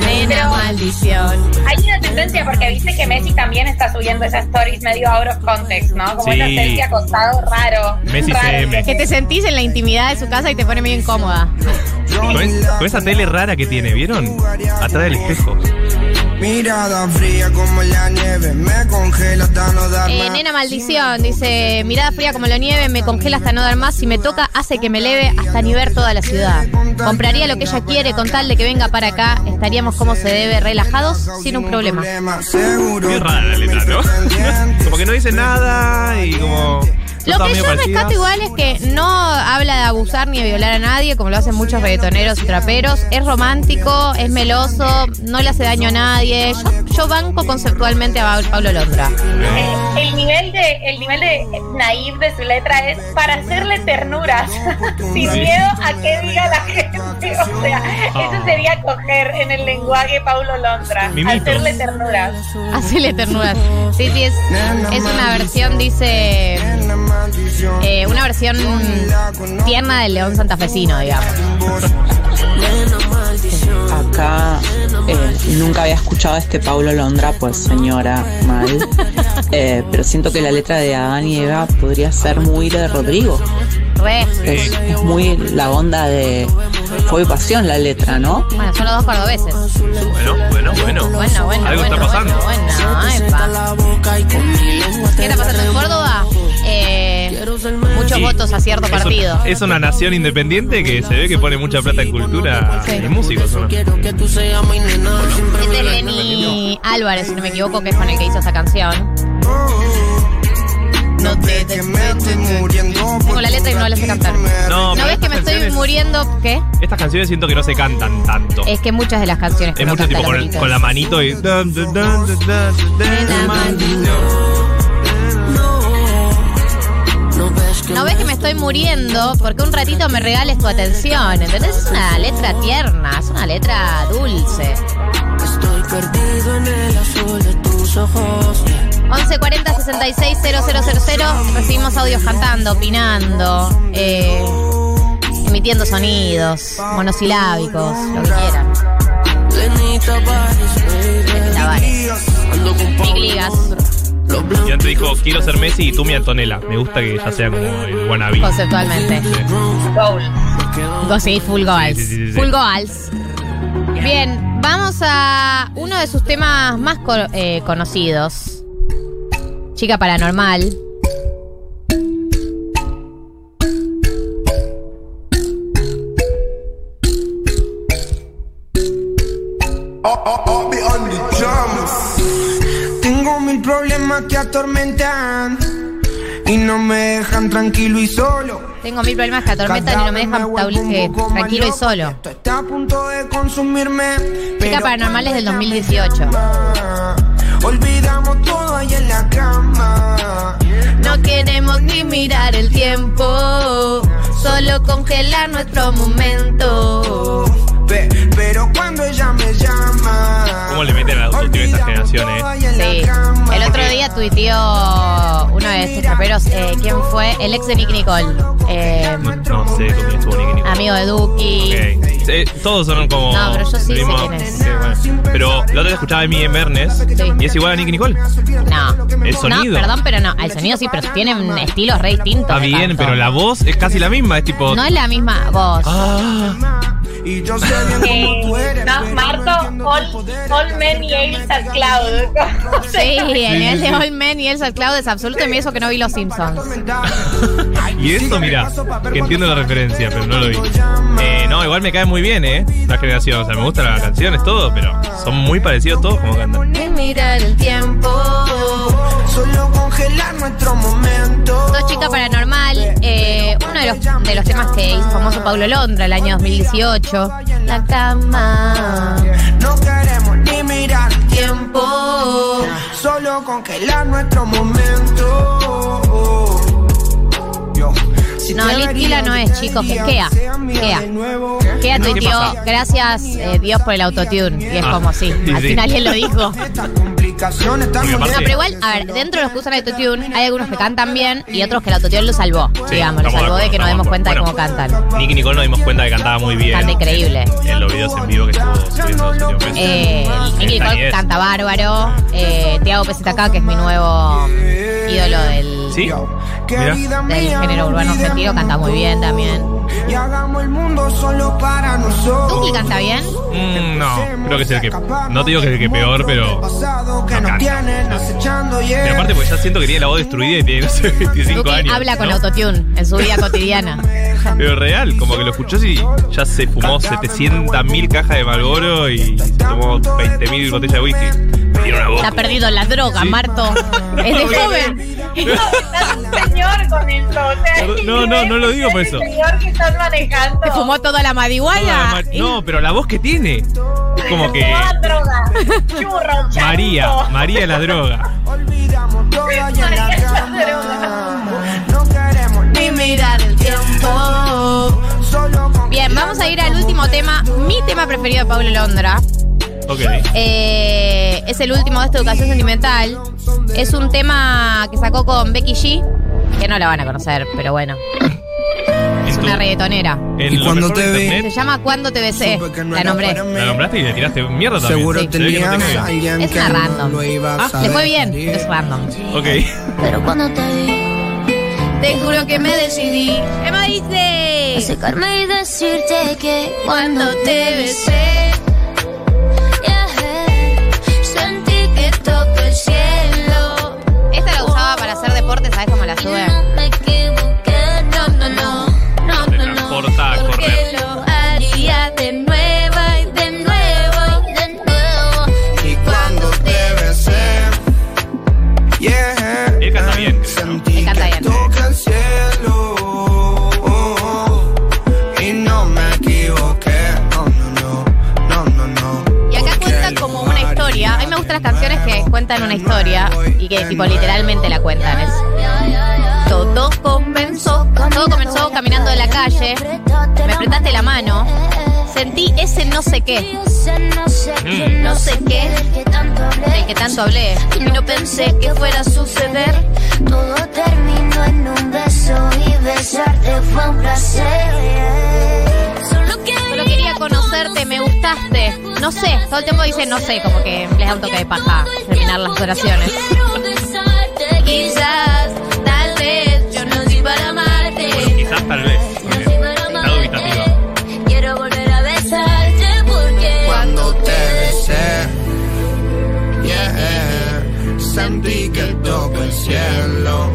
Nena maldición. hay una tendencia porque viste que Messi también está subiendo esas stories medio out of context, ¿no? Como Sí. esa selfie acostado raro. Messi raro. CM. Que te sentís en la intimidad de su casa y te pone medio incómoda. Con esa tele rara que tiene, ¿vieron? Atrás del espejo. Mirada fría como la nieve, me congela hasta no dar Eh, más. nena maldición, dice, mirada fría como la nieve, me congela hasta no dar más, si me toca hace que me eleve hasta ni ver toda la ciudad. Compraría lo que ella quiere con tal de que venga para acá, estaríamos como se debe, relajados, sin un problema. Qué rara la letra, ¿no? como que no dice nada y como. Lo que yo parecidas. rescato igual es que no habla de abusar ni de violar a nadie, como lo hacen muchos reggaetoneros y traperos. Es romántico, es meloso, no le hace daño a nadie. Yo, yo banco conceptualmente a Pablo Londra. Eh, el nivel de el nivel de naive de su letra es para hacerle ternuras sin Sí. miedo a que diga la gente o sea eso sería coger en el lenguaje Paulo Londra hacerle ternuras Hacele ternuras. Sí, sí, es, es una versión, dice, eh, una versión tierna del león santafesino, digamos. Acá eh, nunca había escuchado a este Paulo Londra, pues señora, mal. Eh, pero siento que la letra de Adán y Eva podría ser muy de Rodrigo. Re. Es, es muy la onda de Fue pasión la letra, ¿no? Bueno, son los dos cordobeses. Bueno, bueno, bueno. Bueno, bueno, Algo bueno, está pasando. Bueno, bueno, epa. Muchos Sí. votos a cierto Es partido. una- Es una nación independiente que se ve que pone mucha plata en cultura Sí. y músicos, ¿o ¿no? Este es Lenny Álvarez, si no me equivoco, que es con el que hizo esta canción. No te estoy muriendo. Tengo la letra y no la sé cantar. No, ¿No pero ves que me estoy muriendo? ¿Qué? Estas canciones siento que no se cantan tanto. Es que muchas de las canciones que Es no mucho tipo con la manito y. No ves que me estoy muriendo porque un ratito me regales tu atención. ¿Entendés? Es una letra tierna, es una letra dulce. Estoy perdido en el azul de tus ojos. 1140 66 000 recibimos audios cantando, opinando, eh, emitiendo sonidos, monosilábicos, lo que quieran. Tavares, Ando con Ligas, Y antes dijo, quiero ser Messi y tú mi Antonella. Me gusta que ya sea como el wannabe. conceptualmente. Goal. Go- Sí, full goals. Sí, sí, sí, sí. Full goals. Bien, vamos a uno de sus temas más co- eh, conocidos. Chica paranormal. Problemas te atormentan y no me dejan tranquilo y solo. Tengo mil problemas que atormentan y no me dejan eh, tranquilo y solo. Esto está a punto de consumirme. pero Paranormales del 2018. Olvidamos todo ahí en la cama. No queremos ni mirar el tiempo, solo congelar nuestro momento. Pe- Pero cuando ella me llama. ¿Cómo le meten al autotune a esta generación, eh? Sí. El otro día tuiteó uno de estos traperos, eh, ¿quién fue? El ex de Nick Nicole. eh, No, no sé con quién estuvo Nicky Nicole. amigo de Duki. Ok. Sí, todos son como. No, pero yo sí sé quién es. Bueno. Pero la otra vez escuchaba a Emi en Bernes y es igual a Nicky Nicole. No. El sonido. No, perdón, pero no. El sonido sí, pero tienen estilos re distintos. Está bien, pero la voz es casi la misma. Es tipo. No es la misma voz. Ah, Y yo sé bien Eh, cómo tú eres. no, Marto, entiendo All, Men y Elsa Cloud. ¿Cómo se Sí, llama? el nivel de All Men y Elsa Cloud es me hizo que no vi Los Simpsons. y eso, mira, que entiendo la referencia, pero no lo vi. Eh, no, igual me cae muy bien, ¿eh? La generación. O sea, me gustan las canciones, todo, pero son muy parecidos todos como cantan. Mirar el tiempo. Solo congelar nuestro momento. Dos chicas paranormal, eh, uno de los, de los temas que hizo famoso Pablo Londra el año 2018. La cama. No queremos ni mirar Tiempo. Solo congelar nuestro momento. Yo, si No, Kila no es, chicos, que es Kea. Kea. de nuevo. Kea ¿Qué tuiteó, gracias eh, Dios por el autotune. Y es Ah, como sí, sí, al final él lo dijo. Están No, pero igual, a ver, dentro de los que usan autotune, hay algunos que cantan bien y otros que el autotune lo salvó. Sí, digamos, lo estamos de salvó de que nos demos cuenta de de cómo cantan. Nicky Nicole nos dimos cuenta que cantaba muy bien. Canta increíble. En los videos en vivo que estuvo subiendo los últimos meses. Eh, Nicky Nicole es. canta bárbaro. Eh, Tiago PZK, que es mi nuevo ídolo del, ¿Sí? Mira. del género urbano argentino, canta muy bien también. Y hagamos el mundo solo para nosotros. ¿Duki canta bien? Mm, no, creo que es el que. No te digo que es el que peor, pero. No canta. Y aparte, pues ya siento que tiene la voz destruida y tiene, no sé, 25 Duki años. habla con ¿no? autotune en su vida cotidiana. Pero real, como que lo escuchó y ya se fumó 700.000 cajas de Malboro y se tomó 20.000 botellas de whisky. Tiene una voz. Está perdido en las drogas, Marto. Es de joven. No, un señor con eso. O sea, No, no, no lo digo por eso. El señor que estás manejando. Se fumó toda la Toda la marihuana. ma- No, pero la voz que tiene. Es como que. Toda droga. Churro. María, María la droga. Olvidamos todo allá en la la cama. No queremos ni mirar el tiempo. Bien, vamos a ir al último tema. Mi tema preferido de Pablo Londra. Ok. Eh, es el último de esta educación sentimental. Es un tema que sacó con Becky G. Que no la van a conocer, pero bueno. Es una reggaetonera. En Y lo cuando mejor de te vi- Se internet, llama Cuando te besé. No La nombré. la nombraste y le tiraste mierda también. Seguro. Se ve que no tenías te cae bien. alguien Es que una no random. lo iba a Ah, le saber. fue bien, es random. Ok. Pero cuando te vi, Te juro que me decidí. Emma dice. acercarme y decirte que Cuando te besé. ¿Sabes cómo la sube? Cuentan una historia y que tipo literalmente la cuentan. Todo comenzó, todo comenzó caminando en la calle. Me apretaste la mano. Sentí ese no sé qué, Mm. no sé qué, del que tanto hablé. Y no pensé que fuera a suceder. Todo terminó en un beso y besarte fue un placer. Quería conocerte, me gustaste. No sé, todo el tiempo dice no sé, como que les da un toque de paja terminar las oraciones. Quizás, tal vez, yo no soy para amarte. Bueno, quizás tal vez. Está dubitativa. Quiero volver a besarte porque Cuando te besé, yeah, sentí que toca el cielo.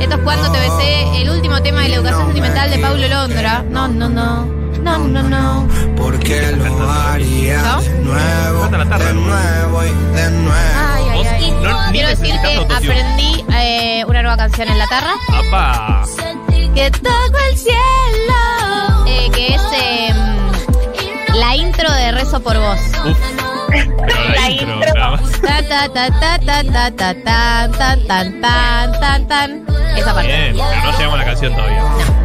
Esto es cuando te besé, el último tema de la educación sentimental de Paulo Londra. No, no, no. No, no, no. Porque lo haría ¿No? de nuevo, de ¿no? nuevo y de nuevo. Ay, ay, ay. No, Quiero decir que aprendí eh, una nueva canción en la tarra. ¡Apa! Que toco el cielo. Eh, que es eh, la intro de Rezo por Vos. Uf. La, intro, intro. nada más. Ta, ta, ta, ta, ta, ta, ta, tan, tan, tan, tan, tan, tan. Esa parte. Bien, pero no llegamos a la canción todavía. Ok.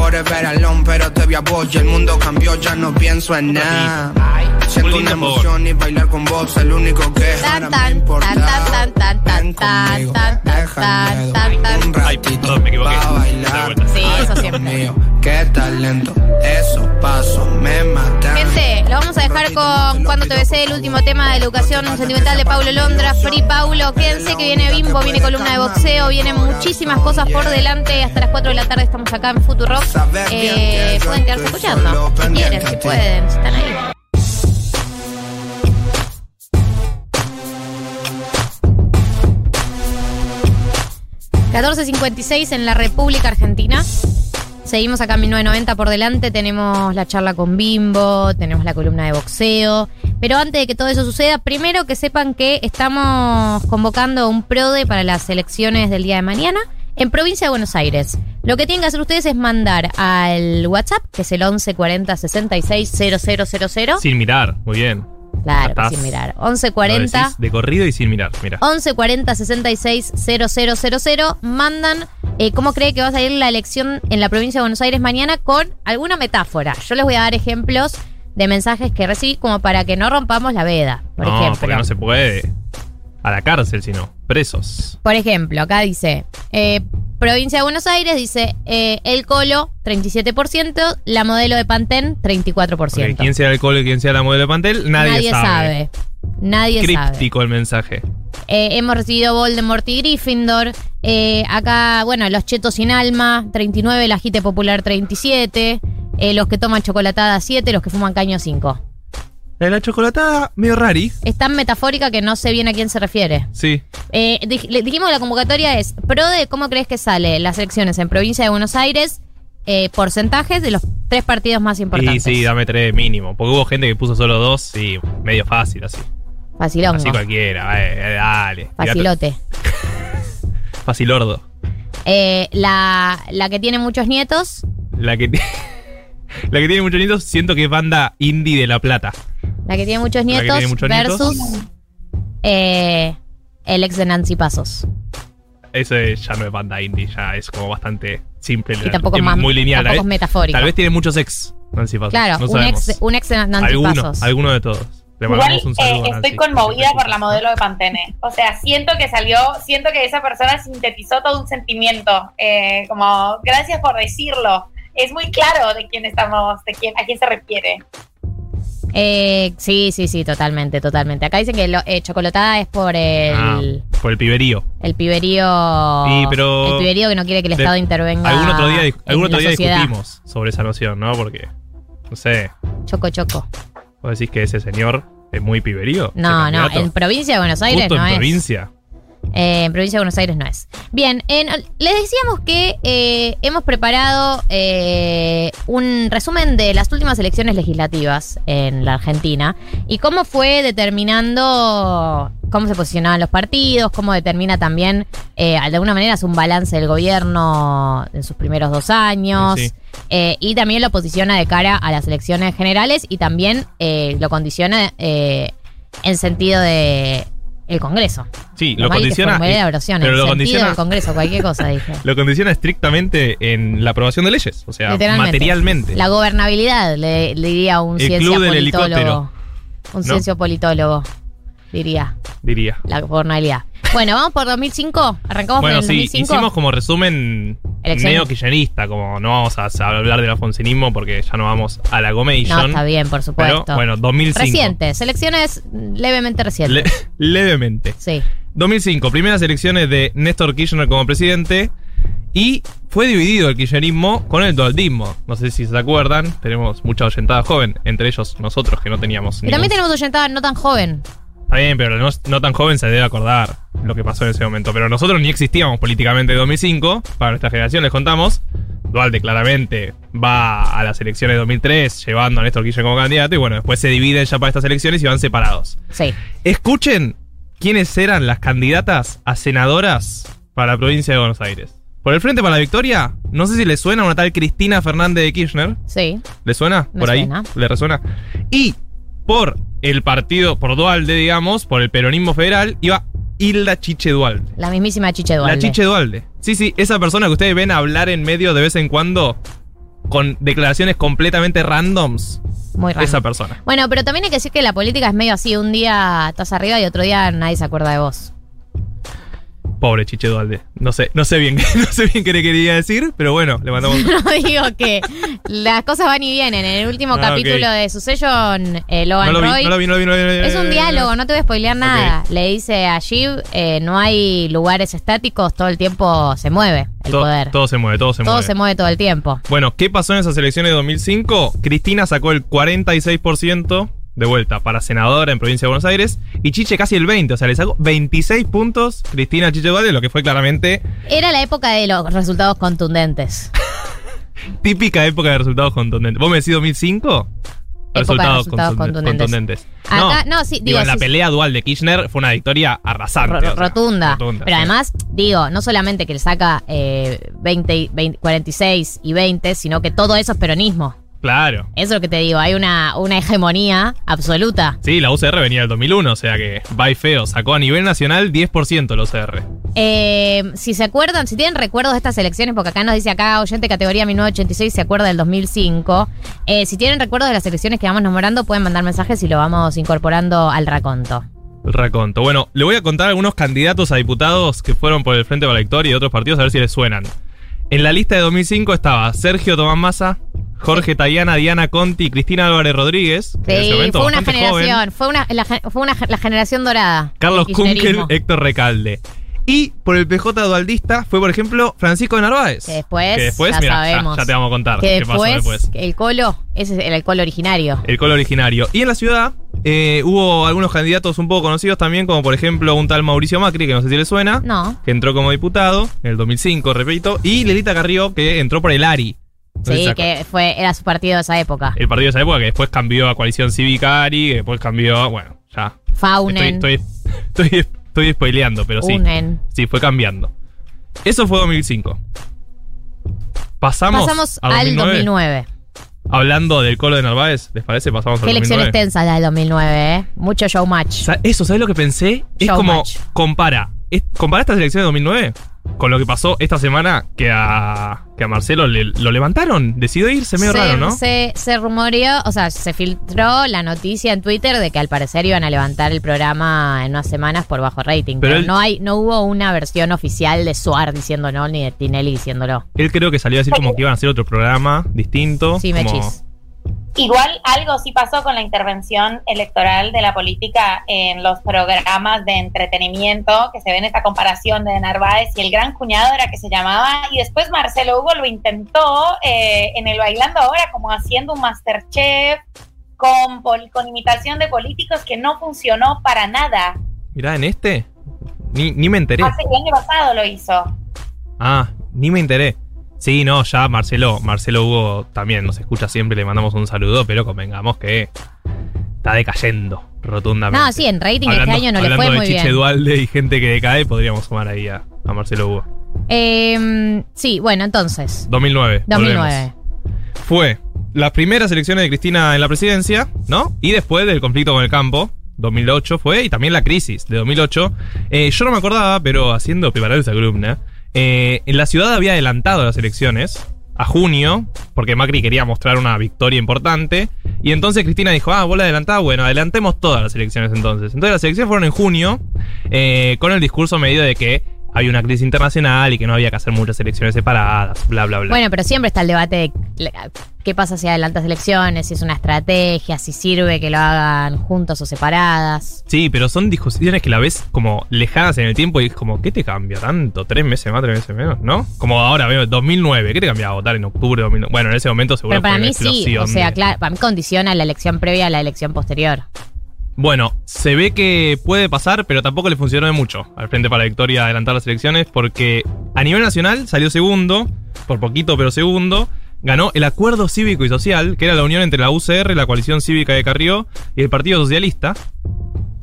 Forever alone, pero te vi a vos y el mundo cambió, ya no pienso en nada. Siento Un una emoción y bailar con vos, el único que Tan, ahora tan, me importa. tan, tan, tan, tan, tan, tan, tan, tan, tan, un tan. Ay, ratito perdón, me equivoqué. pa' De bailar. vuelta. Sí, eso Ay, siempre. Dios mío, qué talento, esos pasos me matan. Gente, lo vamos a dejar con Cuando te besé, el último tema de educación sentimental de Paulo Londra. Free Paulo, quédense que viene Bimbo, viene columna de boxeo, vienen muchísimas cosas por delante. Hasta las 4 de la tarde estamos acá en Futurock. Eh, pueden quedarse escuchando, si quieren, si pueden, si están ahí. ...14.56 en la República Argentina. Seguimos acá en 1990 por delante, tenemos la charla con Bimbo, tenemos la columna de boxeo. Pero antes de que todo eso suceda, primero que sepan que estamos convocando un PRODE para las elecciones del día de mañana en provincia de Buenos Aires. Lo que tienen que hacer ustedes es mandar al WhatsApp, que es el 1140 66 000. Sin mirar, muy bien. Claro, Estás- sin mirar. Lo 1140 decís de corrido y sin mirar, mira. 1140 66 000 mandan eh, cómo cree que va a salir la elección en la provincia de Buenos Aires mañana con alguna metáfora. Yo les voy a dar ejemplos de mensajes que recibí como para que no rompamos la veda. Por no, ejemplo. porque no se puede. A la cárcel, sino. Presos. Por ejemplo, acá dice, eh, provincia de Buenos Aires, dice, eh, el colo, 37%, la modelo de Pantén, 34%. Porque quién sea el colo y quién sea la modelo de Pantel, nadie, sabe. Nadie sabe. Críptico el mensaje. Eh, hemos recibido Voldemort y Gryffindor. Eh, acá, bueno, los chetos sin alma, 39, la jite popular 37. eh, los que toman chocolatada 7, los que fuman caño 5. La de la chocolatada, medio rari. Es tan metafórica que no sé bien a quién se refiere. Sí. Eh, dij- le- dijimos que la convocatoria es, pro de cómo crees que sale las elecciones en provincia de Buenos Aires, eh, porcentajes de los tres partidos más Y importantes. sí, dame tres mínimo. Porque hubo gente que puso solo dos y medio fácil así. Facilongo. Así cualquiera, eh, eh, dale. Facilote. Facilordo. Eh, la, la que tiene muchos nietos, La que, ti- la que tiene muchos nietos, siento que es banda indie de La Plata. La que tiene muchos nietos tiene muchos versus eh, el ex de Nancy Pasos. Ese ya no es banda indie, ya es como bastante simple. Y tampoco es más- muy lineal. tampoco Tal es vez- metafórico. Tal vez tiene muchos ex, Nancy Pasos. Claro, no un, ex, un ex de Nancy alguno, Pasos. alguno de todos. Le Igual mandamos un saludo eh, estoy conmovida por la modelo de Pantene. O sea, siento que salió, siento que esa persona sintetizó todo un sentimiento. Eh, como, gracias por decirlo. Es muy claro de quién estamos, de quién, a quién se refiere. Eh, sí, sí, sí, totalmente, totalmente. Acá dicen que lo, eh, chocolatada es por el, Ah, por el piberío. el piberío. Sí, pero- El piberío que no quiere que el De- Estado intervenga. Algún otro día, algún otro discutimos sobre esa noción, ¿no? Porque, no sé, Choco, choco. vos decís que ese señor es muy piberío. No, no, en provincia de Buenos Aires Justo no en es. provincia. Eh, en provincia de Buenos Aires no es. Bien, en- les decíamos que eh, hemos preparado eh, un resumen de las últimas elecciones legislativas en la Argentina y cómo fue determinando cómo se posicionaban los partidos, cómo determina también, eh, de alguna manera, es un balance del gobierno en sus primeros dos años. Sí. eh, y también lo posiciona de cara a las elecciones generales y también eh, lo condiciona eh, en sentido de el Congreso. Sí, Lo lo condiciona. formulé la y- oración, pero el lo condiciona, del Congreso, cualquier cosa dije. lo condiciona estrictamente en la aprobación de leyes. O sea, materialmente. La gobernabilidad, le, le diría un El ciencia club del politólogo. Un ¿No? ciencio politólogo, diría, Diría. la gobernabilidad. Bueno, vamos por 2005. Arrancamos Bueno, por el sí, 2005. hicimos como resumen Elecciones. neo-kirchnerista, como no vamos a a hablar del alfonsinismo porque ya no vamos a la Gomation. No, está bien, por supuesto. Pero bueno, 2005. Recientes, elecciones levemente recientes. Le- levemente. Sí. 2005, primeras elecciones de Néstor Kirchner como presidente. Y fue dividido el kirchnerismo con el dualdismo. No sé si se acuerdan, tenemos mucha oyentada joven, entre ellos nosotros que no teníamos Y ningún- también tenemos oyentada no tan joven. Está bien, pero no, no tan joven se debe acordar lo que pasó en ese momento. Pero nosotros ni existíamos políticamente en 2005. Para nuestra generación les contamos. Dualde claramente va a las elecciones de 2003 llevando a Néstor Kirchner como candidato. Y bueno, después se dividen ya para estas elecciones y van separados. Sí. Escuchen quiénes eran las candidatas a senadoras para la provincia de Buenos Aires. Por el Frente para la Victoria, no sé si le suena una tal Cristina Fernández de Kirchner. Sí. ¿Le suena? Me por ahí. ¿Le resuena? Y por el partido, por Dualde, digamos, por el peronismo federal, iba Hilda Chiche Dualde. La mismísima Chiche Dualde. La Chiche Dualde. Sí, sí, esa persona que ustedes ven hablar en medio de vez en cuando con declaraciones completamente randoms. Muy raro. Esa persona. Bueno, pero también hay que decir que la política es medio así. Un día estás arriba y otro día nadie se acuerda de vos. Pobre Chiche Dualde. No sé, no sé bien, no sé bien qué le quería decir, pero bueno, le mandamos. No digo que las cosas van y vienen. En el último Ah, capítulo de su sello, eh, Logan no lo vi, Roy. no lo vi, no lo vi, no lo vi. Es un diálogo, no te voy a spoilear nada. Le dice a Shiv, eh, no hay lugares estáticos, todo el tiempo se mueve el todo, poder. todo se mueve, todo se todo mueve. se mueve todo el tiempo. Bueno, ¿qué pasó en esas elecciones de 2005? Cristina sacó el 46% de vuelta para senadora en provincia de Buenos Aires y Chiche casi el 20%, o sea, le sacó 26 puntos Cristina Chiche Dualde, lo que fue claramente Era la época de los resultados contundentes. típica época de resultados contundentes. ¿Vos me decís 2005? de resultados contundentes. Acá- no, sí, digo, digo, la sí, pelea dual de Kirchner fue una victoria arrasante. Ro- o sea, rotunda. rotunda, Pero sí. además, digo, no solamente que le saca eh, 20, y 20, 46 y 20, sino que todo eso es peronismo. Claro. Eso es lo que te digo, hay una, una hegemonía absoluta. Sí, la UCR venía del 2001, o sea que va y feo. Sacó a nivel nacional 10% la UCR. Eh, si se acuerdan, si tienen recuerdos de estas elecciones, porque acá nos dice acá oyente categoría 1986, se acuerda del 2005. Eh, si tienen recuerdos de las elecciones que vamos nombrando, pueden mandar mensajes y lo vamos incorporando al raconto. El raconto. Bueno, le voy a contar algunos candidatos a diputados que fueron por el Frente para la Victoria y otros partidos a ver si les suenan. En la lista de 2005 estaba Sergio Tomás Massa, Jorge Tayana, Diana Conti y Cristina Álvarez Rodríguez. que en ese Sí, momento fue una joven. generación, fue una, la, gen- fue una, la generación dorada. Carlos Kunkel. Héctor Recalde. Y por el PJ dualdista fue, por ejemplo, Francisco de Narváez. Que después, Que después, ya mira, sabemos. ya te vamos a contar Que qué pasó después, después. el colo, ese era el colo originario. El colo originario. Y en la ciudad eh, hubo algunos candidatos un poco conocidos también, como por ejemplo un tal Mauricio Macri, que no sé si le suena. No. Que entró como diputado en el 2005, repito. Y Lelita Carrió, que entró por el ARI. Sí, que fue, era su partido de esa época. El partido de esa época, que después cambió a Coalición Cívica ARI, que después cambió, bueno, ya. Faunen. Estoy, estoy, estoy, estoy spoileando, pero sí. Unen. Sí, fue cambiando. Eso fue 2005. Pasamos, Pasamos a al 2009. 2009. Hablando del colo de Narváez, ¿les parece? Pasamos al Qué elección 2009. extensa la del 2009, ¿eh? Mucho showmatch. Eso, ¿sabes lo que pensé? Es como compara. Es, compara estas elecciones de 2009 con lo que pasó esta semana que a, que a Marcelo le- lo levantaron. Decidió irse medio se, raro, ¿no? se, se rumoreó, o sea, se filtró la noticia en Twitter de que al parecer iban a levantar el programa en unas semanas por bajo rating. Pero Pero, él- no hay, no hubo una versión oficial de Suar diciéndolo, ni de Tinelli diciéndolo. Él creo que salió a decir como que iban a hacer otro programa distinto. Sí, como- Mechis. Igual algo sí pasó con la intervención electoral de la política en los programas de entretenimiento, que se ve en esta comparación de Narváez y el gran cuñado era que se llamaba, y después Marcelo Hugo lo intentó eh, en el Bailando Ahora como haciendo un Masterchef con, con imitación de políticos que no funcionó para nada. Mirá, en este, ni, ni me enteré. Hace el año pasado lo hizo. Ah, ni me enteré. Sí, no, ya Marcelo, Marcelo Hugo también nos escucha siempre, le mandamos un saludo, pero convengamos que está decayendo rotundamente. No, sí, en rating Hablando- este año no le hablando fue de muy Chiche bien. Dualde y gente que decae, podríamos sumar ahí a, a Marcelo Hugo. Eh, sí, bueno, entonces. 2009. 2009. volvemos. Fue las primeras elecciones de Cristina en la presidencia, ¿no? Y después del conflicto con el campo. 2008 fue, y también la crisis de 2008. Eh, yo no me acordaba, pero haciendo preparar esa columna, eh, en la ciudad había adelantado las elecciones a junio, porque Macri quería mostrar una victoria importante. Y entonces Cristina dijo, ah, vos la adelantás, bueno, adelantemos todas las elecciones entonces. Entonces las elecciones fueron en junio, eh, con el discurso medio de que había una crisis internacional y que no había que hacer muchas elecciones separadas, bla, bla, bla. Bueno, pero siempre está el debate de qué pasa si adelantas elecciones, si es una estrategia, si sirve que lo hagan juntos o separadas. Sí, pero son discusiones que la ves como lejanas en el tiempo y es como, ¿qué te cambia tanto? ¿Tres meses más, tres meses menos? ¿no? Como ahora veo 2009, ¿qué te cambia votar en octubre de 2009? Bueno, en ese momento seguro Pero para fue una mí sí, o sea, de- claro, para mí condiciona la elección previa a la elección posterior. Bueno, se ve que puede pasar, pero tampoco le funcionó de mucho al Frente para la Victoria adelantar las elecciones porque a nivel nacional salió segundo, por poquito pero segundo, ganó el Acuerdo Cívico y Social, que era la unión entre la UCR, la Coalición Cívica de Carrió y el Partido Socialista.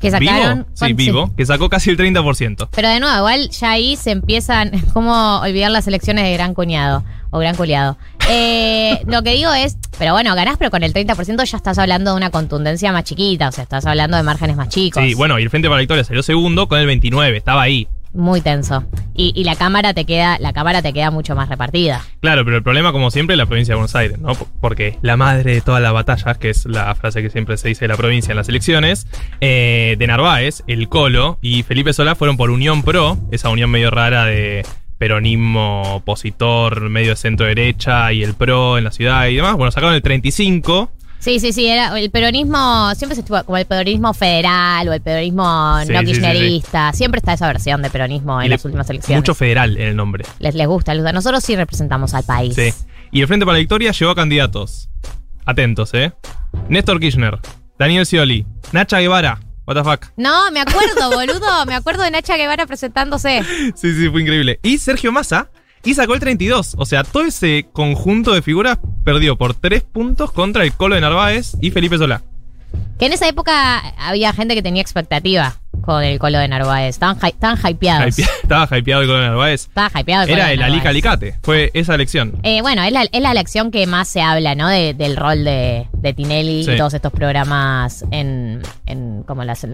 Que sacaron. Vivo, sí, ¿cuán- vivo, que sacó casi el 30%. Pero de nuevo, igual ya ahí se empiezan. ¿Cómo olvidar las elecciones de gran cuñado? O gran culiado. Eh, lo que digo es. Pero bueno, ganás, pero con el 30% ya estás hablando de una contundencia más chiquita. O sea, estás hablando de márgenes más chicos. Sí, bueno, y el Frente para la Victoria salió segundo con el 29, estaba ahí. Muy tenso. Y, y la cámara te queda, la cámara te queda mucho más repartida. Claro, pero el problema, como siempre, es la provincia de Buenos Aires, ¿no? Porque la madre de todas las batallas, que es la frase que siempre se dice de la provincia en las elecciones, eh, de Narváez, el Colo y Felipe Solá fueron por Unión Pro, esa unión medio rara de peronismo opositor, medio de centro derecha y el PRO en la ciudad y demás. Bueno, sacaron el 35. Sí, sí, sí, era el peronismo, siempre se estuvo como el peronismo federal o el peronismo Sí, no sí, sí. Siempre está esa versión de peronismo en y le- las últimas elecciones. Mucho federal en el nombre. les, les gusta, les gusta. Nosotros sí representamos al país. Sí. Y el Frente para la Victoria llevó a candidatos. Atentos, ¿eh? Néstor Kirchner, Daniel Scioli, Nacha Guevara. What the fuck. No, me acuerdo, boludo. Me acuerdo de Nacha Guevara presentándose. Sí, sí, fue increíble. Y Sergio Massa, y sacó el 32. O sea, todo ese conjunto de figuras perdió por 3 puntos contra el Colo de Narváez y Felipe Solá. Que en esa época había gente que tenía expectativa con el colo de Narváez. Estaban, estaban hypeados. Hypea- Estaba hypeado el Colo de Narváez. Estaba hypeado el Colo Era de el Narváez. Alica Alicate. Fue esa elección. Eh, bueno, es la, es la elección que más se habla, ¿no? De- del rol de, de Tinelli Sí. y todos estos programas en, en como las-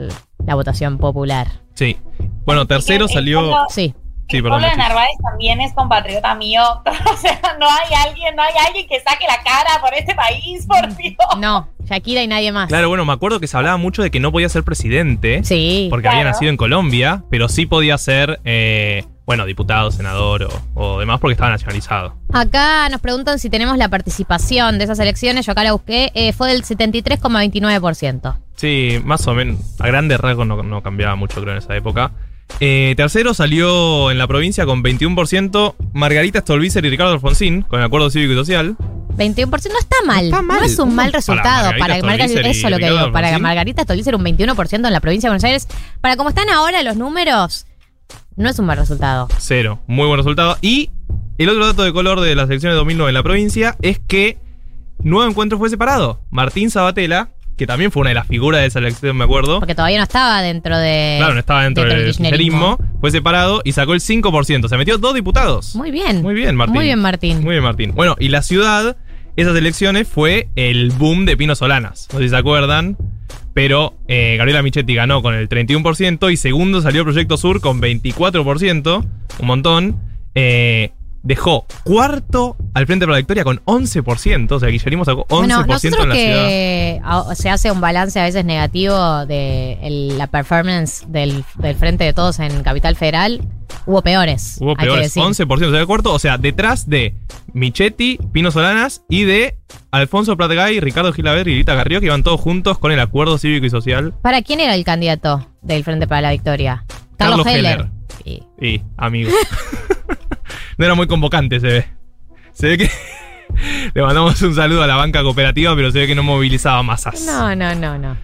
la votación popular. Sí. Bueno, tercero El salió. Sí. Sí, perdón. pueblo de. Narváez también es compatriota mío. O sea, no hay alguien, no hay alguien que saque la cara por este país, por Dios. No, Shakira y nadie más. Claro, bueno, me acuerdo que se hablaba mucho de que no podía ser presidente. Sí. Porque había Claro. nacido en Colombia, pero sí podía ser, eh, bueno, diputado, senador o, o demás porque estaba nacionalizado. Acá nos preguntan si tenemos la participación de esas elecciones. Yo acá la busqué. eh, fue del 73,29%. Sí, más o menos. A grandes rasgos no, no cambiaba mucho, creo, en esa época. Eh, tercero salió en la provincia con 21% Margarita Stolbizer y Ricardo Alfonsín, con el acuerdo cívico y social. 21% no está mal. está mal. No es un mal Para resultado. Margarita Para, Margarita, Stolbizer y eso es lo que digo. Para Alfonsín. Margarita Stolbizer un 21% en la provincia de Buenos Aires. Para como están ahora los números, no es un mal resultado. Cero. Muy buen resultado. Y el otro dato de color de las elecciones de 2009 en la provincia es que Nuevo Encuentro fue separado. Martín Sabatella, que también fue una de las figuras de esa elección, me acuerdo. Porque todavía no estaba dentro de. Claro, no estaba dentro del kirchnerismo. Fue separado y sacó el 5%. Se metió dos diputados. Muy bien. Muy bien, Martín. Muy bien, Martín. Muy bien, Martín. Bueno, y la ciudad, esas elecciones fue el boom de Pino Solanas. No sé si se acuerdan. Pero eh, Gabriela Michetti ganó con el 31% y segundo salió Proyecto Sur con 24%, un montón. Eh, dejó cuarto al Frente para la Victoria con 11%, o sea, Guillermo sacó 11% Bueno, nosotros en la ciudad. que a- se hace un balance a veces negativo de el- la performance del, del Frente de Todos en Capital Federal, hubo peores. Hubo peores, decir. 11%, o sea, cuarto, o sea, detrás de Michetti, Pino Solanas y de Alfonso Pratgay, Ricardo Gilaver y Rita Garrió, que iban todos juntos con el acuerdo cívico y social. ¿Para quién era el candidato del Frente para la Victoria? Carlos, Carlos Heller. Heller. Y- Y, amigo. no era muy convocante, se ve. Se ve que. Le mandamos un saludo a la banca cooperativa, pero se ve que no movilizaba masas. No, no, no, no.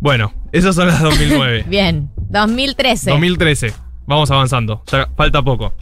Bueno, esas son las 2009. Bien, 2013. 2013. Vamos avanzando. Ya falta poco.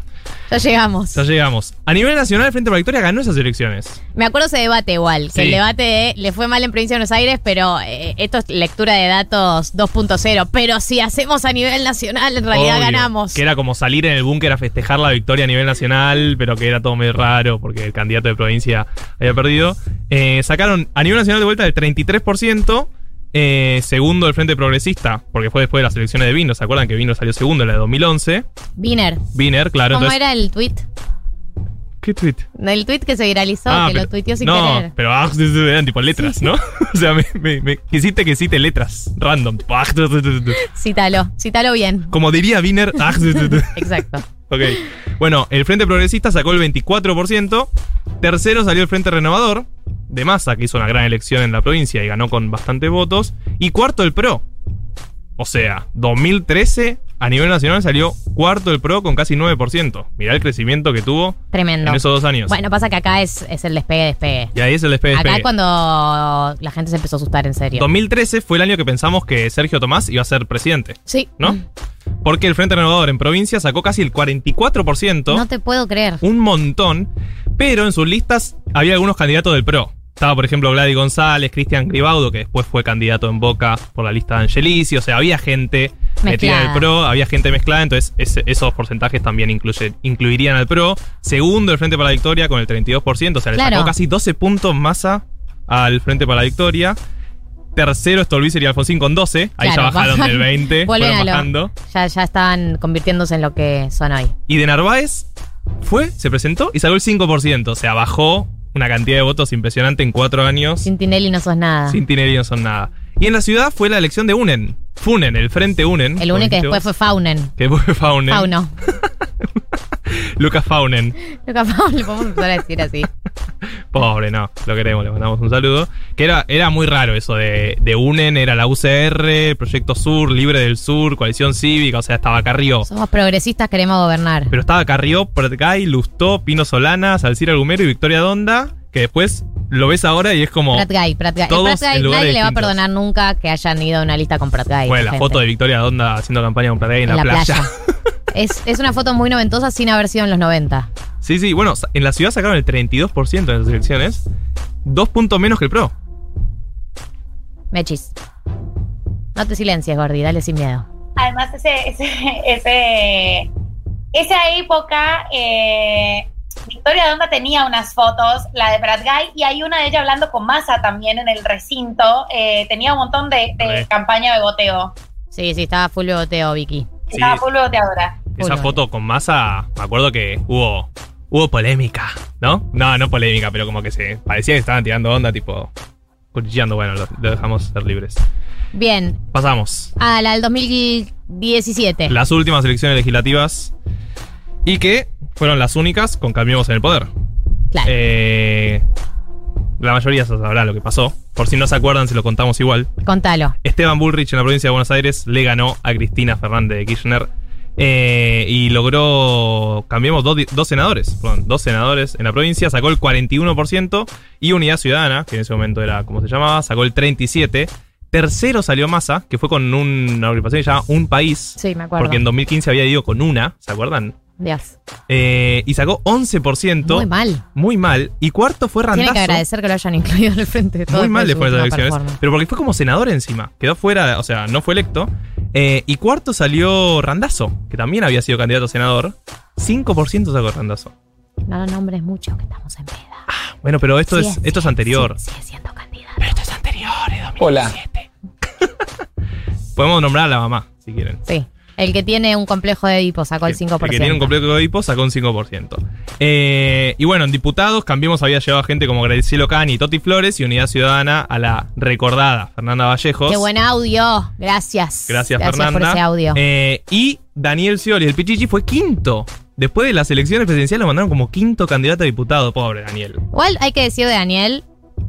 Ya llegamos. Ya llegamos. A nivel nacional, el Frente para la Victoria ganó esas elecciones. Me acuerdo ese debate igual, que Sí. el debate de, le fue mal en Provincia de Buenos Aires, pero eh, esto es lectura de datos 2.0. Pero si hacemos a nivel nacional, en realidad Obvio, ganamos. Que era como salir en el búnker a festejar la victoria a nivel nacional, pero que era todo medio raro porque el candidato de provincia había perdido. Eh, sacaron a nivel nacional de vuelta el 33%. Eh, segundo el Frente Progresista, porque fue después de las elecciones de Vino. ¿Se acuerdan que Vino salió segundo en la de 2011? Wiener, Viner, claro. ¿cómo entonces, era el tweet? ¿Qué tweet? El tweet que se viralizó, Ah, que pero- lo tuiteó sin no, querer. pero ah, eran tipo letras, ¿no? o sea, me, me- me quisiste que cite letras random. tipo, ah, Cítalo, cítalo bien. Como diría Viner. ah, Exacto. Ok. Bueno, el Frente Progresista sacó el 24%. Tercero salió el Frente Renovador de Massa, que hizo una gran elección en la provincia y ganó con bastantes votos. Y cuarto el PRO. O sea, 2013 a nivel nacional salió cuarto el PRO con casi 9%. Mirá el crecimiento que tuvo Tremendo. en esos dos años. Bueno, pasa que acá es, es el despegue, despegue. y ahí es el despegue. Acá despegue. es cuando la gente se empezó a asustar en serio. 2013 fue el año que pensamos que Sergio Tomás iba a ser presidente, Sí. ¿no? Porque el Frente Renovador en provincia sacó casi el 44%. No te puedo creer. un montón, pero en sus listas había algunos candidatos del PRO. Estaba, por ejemplo, Gladys González, Cristian Gribaudo, que después fue candidato en Boca por la lista de Angelici. O sea, había gente metida el. PRO, había gente mezclada, entonces esos porcentajes también incluye- incluirían al PRO. Segundo, el Frente para la Victoria con el 32%, o sea, le Claro. sacó casi 12 puntos masa al Frente para la Victoria. Tercero, Stolbizer y Alfonsín con 12. Ahí Claro, ya bajaron bajan- del 20, vuelven fueron bajando. Ya, ya están convirtiéndose en lo que son hoy. Y de Narváez fue, se presentó y sacó el 5%. O sea, bajó una cantidad de votos impresionante en cuatro años. Sin Tinelli no sos nada. Sin Tinelli no son nada. Y en la ciudad fue la elección de UNEN. Funen, el Frente UNEN. el único que después fue Faunen. Que fue Faunen. Fauno. Lucas Faunen. Lucas Fauno, le podemos empezar a decir así. Pobre, no. Lo queremos, le mandamos un saludo. Que era, era muy raro eso de, de UNEN. Era la UCR, Proyecto Sur, Libre del Sur, Coalición Cívica. O sea, estaba Carrió. Somos progresistas, queremos gobernar. Pero estaba Carrió, Pertgay, Lustó, Pino Solana, Salcira Argumero y Victoria Donda. Que después lo ves ahora y es como. Prat Guy, Prat Guy. El todos Prat Guy, en nadie le va a perdonar nunca que hayan ido a una lista con Prat Guy. Bueno, la foto de. Victoria Donda haciendo campaña con Pertgay en, en la, playa. Es, es una foto muy noventosa sin haber sido en los 90. Sí, sí, bueno, en la ciudad sacaron el 32% en las elecciones. Dos puntos menos que el PRO. Mechis. No te silencies, Gordi, dale sin miedo. Además, ese, ese, ese- esa época, eh, Victoria Donda tenía unas fotos, la de Brad Guy, y hay una de ella hablando con Massa también en el recinto. Eh, tenía un montón de, de campaña de boteo. Sí, sí, estaba full boteo, Vicky. Sí. Estaba full boteadora. Esa Uno. foto con masa, me acuerdo que hubo hubo polémica, ¿no? No, no polémica, pero como que se parecía que estaban tirando onda, tipo cuchillando. Bueno, lo, lo dejamos ser libres. Bien, Pasamos. a la del 2017. Las últimas elecciones legislativas y que fueron las únicas con Cambiemos en el Poder. Claro. Eh, la mayoría sabrá lo que pasó. Por si no se acuerdan, se lo contamos igual. Contalo. Esteban Bullrich en la provincia de Buenos Aires le ganó a Cristina Fernández de Kirchner eh, y logró, cambiamos dos, dos senadores, perdón, dos senadores en la provincia, sacó el 41% y Unidad Ciudadana, que en ese momento era como se llamaba, sacó el 37%. Tercero salió Massa, que fue con un- una agrupación que se llama Un País, Sí, me acuerdo. porque en 2015 había ido con una, ¿se acuerdan? Dios. Eh, y sacó 11%. Muy mal. Muy mal. Y cuarto fue Randazo. Tiene que agradecer que lo hayan incluido en el frente de todo. Muy mal después de las elecciones. Pero porque fue como senador encima. Quedó fuera, o sea, no fue electo. Eh, y cuarto salió Randazo, que también había sido candidato a senador. 5% sacó Randazo. No lo nombres mucho, que estamos en peda. Bueno, pero esto, Sí, es, sí, esto es anterior. sí, Sigue siendo candidato. Pero esto es anterior, es 2017. Hola. Podemos nombrar a la mamá, si quieren. Sí. El que tiene un complejo de Edipo sacó el 5%. El que tiene un complejo de Edipo sacó un 5%. Eh, y bueno, en diputados, Cambiemos había llevado a gente como Graciela Cani Toti Flores y Unidad Ciudadana a la recordada Fernanda Vallejos. Qué buen audio. Gracias. Gracias, Fernanda. por ese audio. Eh, y Daniel Scioli, el Pichichi, fue quinto. Después de las elecciones presidenciales lo mandaron como quinto candidato a diputado. Pobre Daniel. Igual hay que decir de Daniel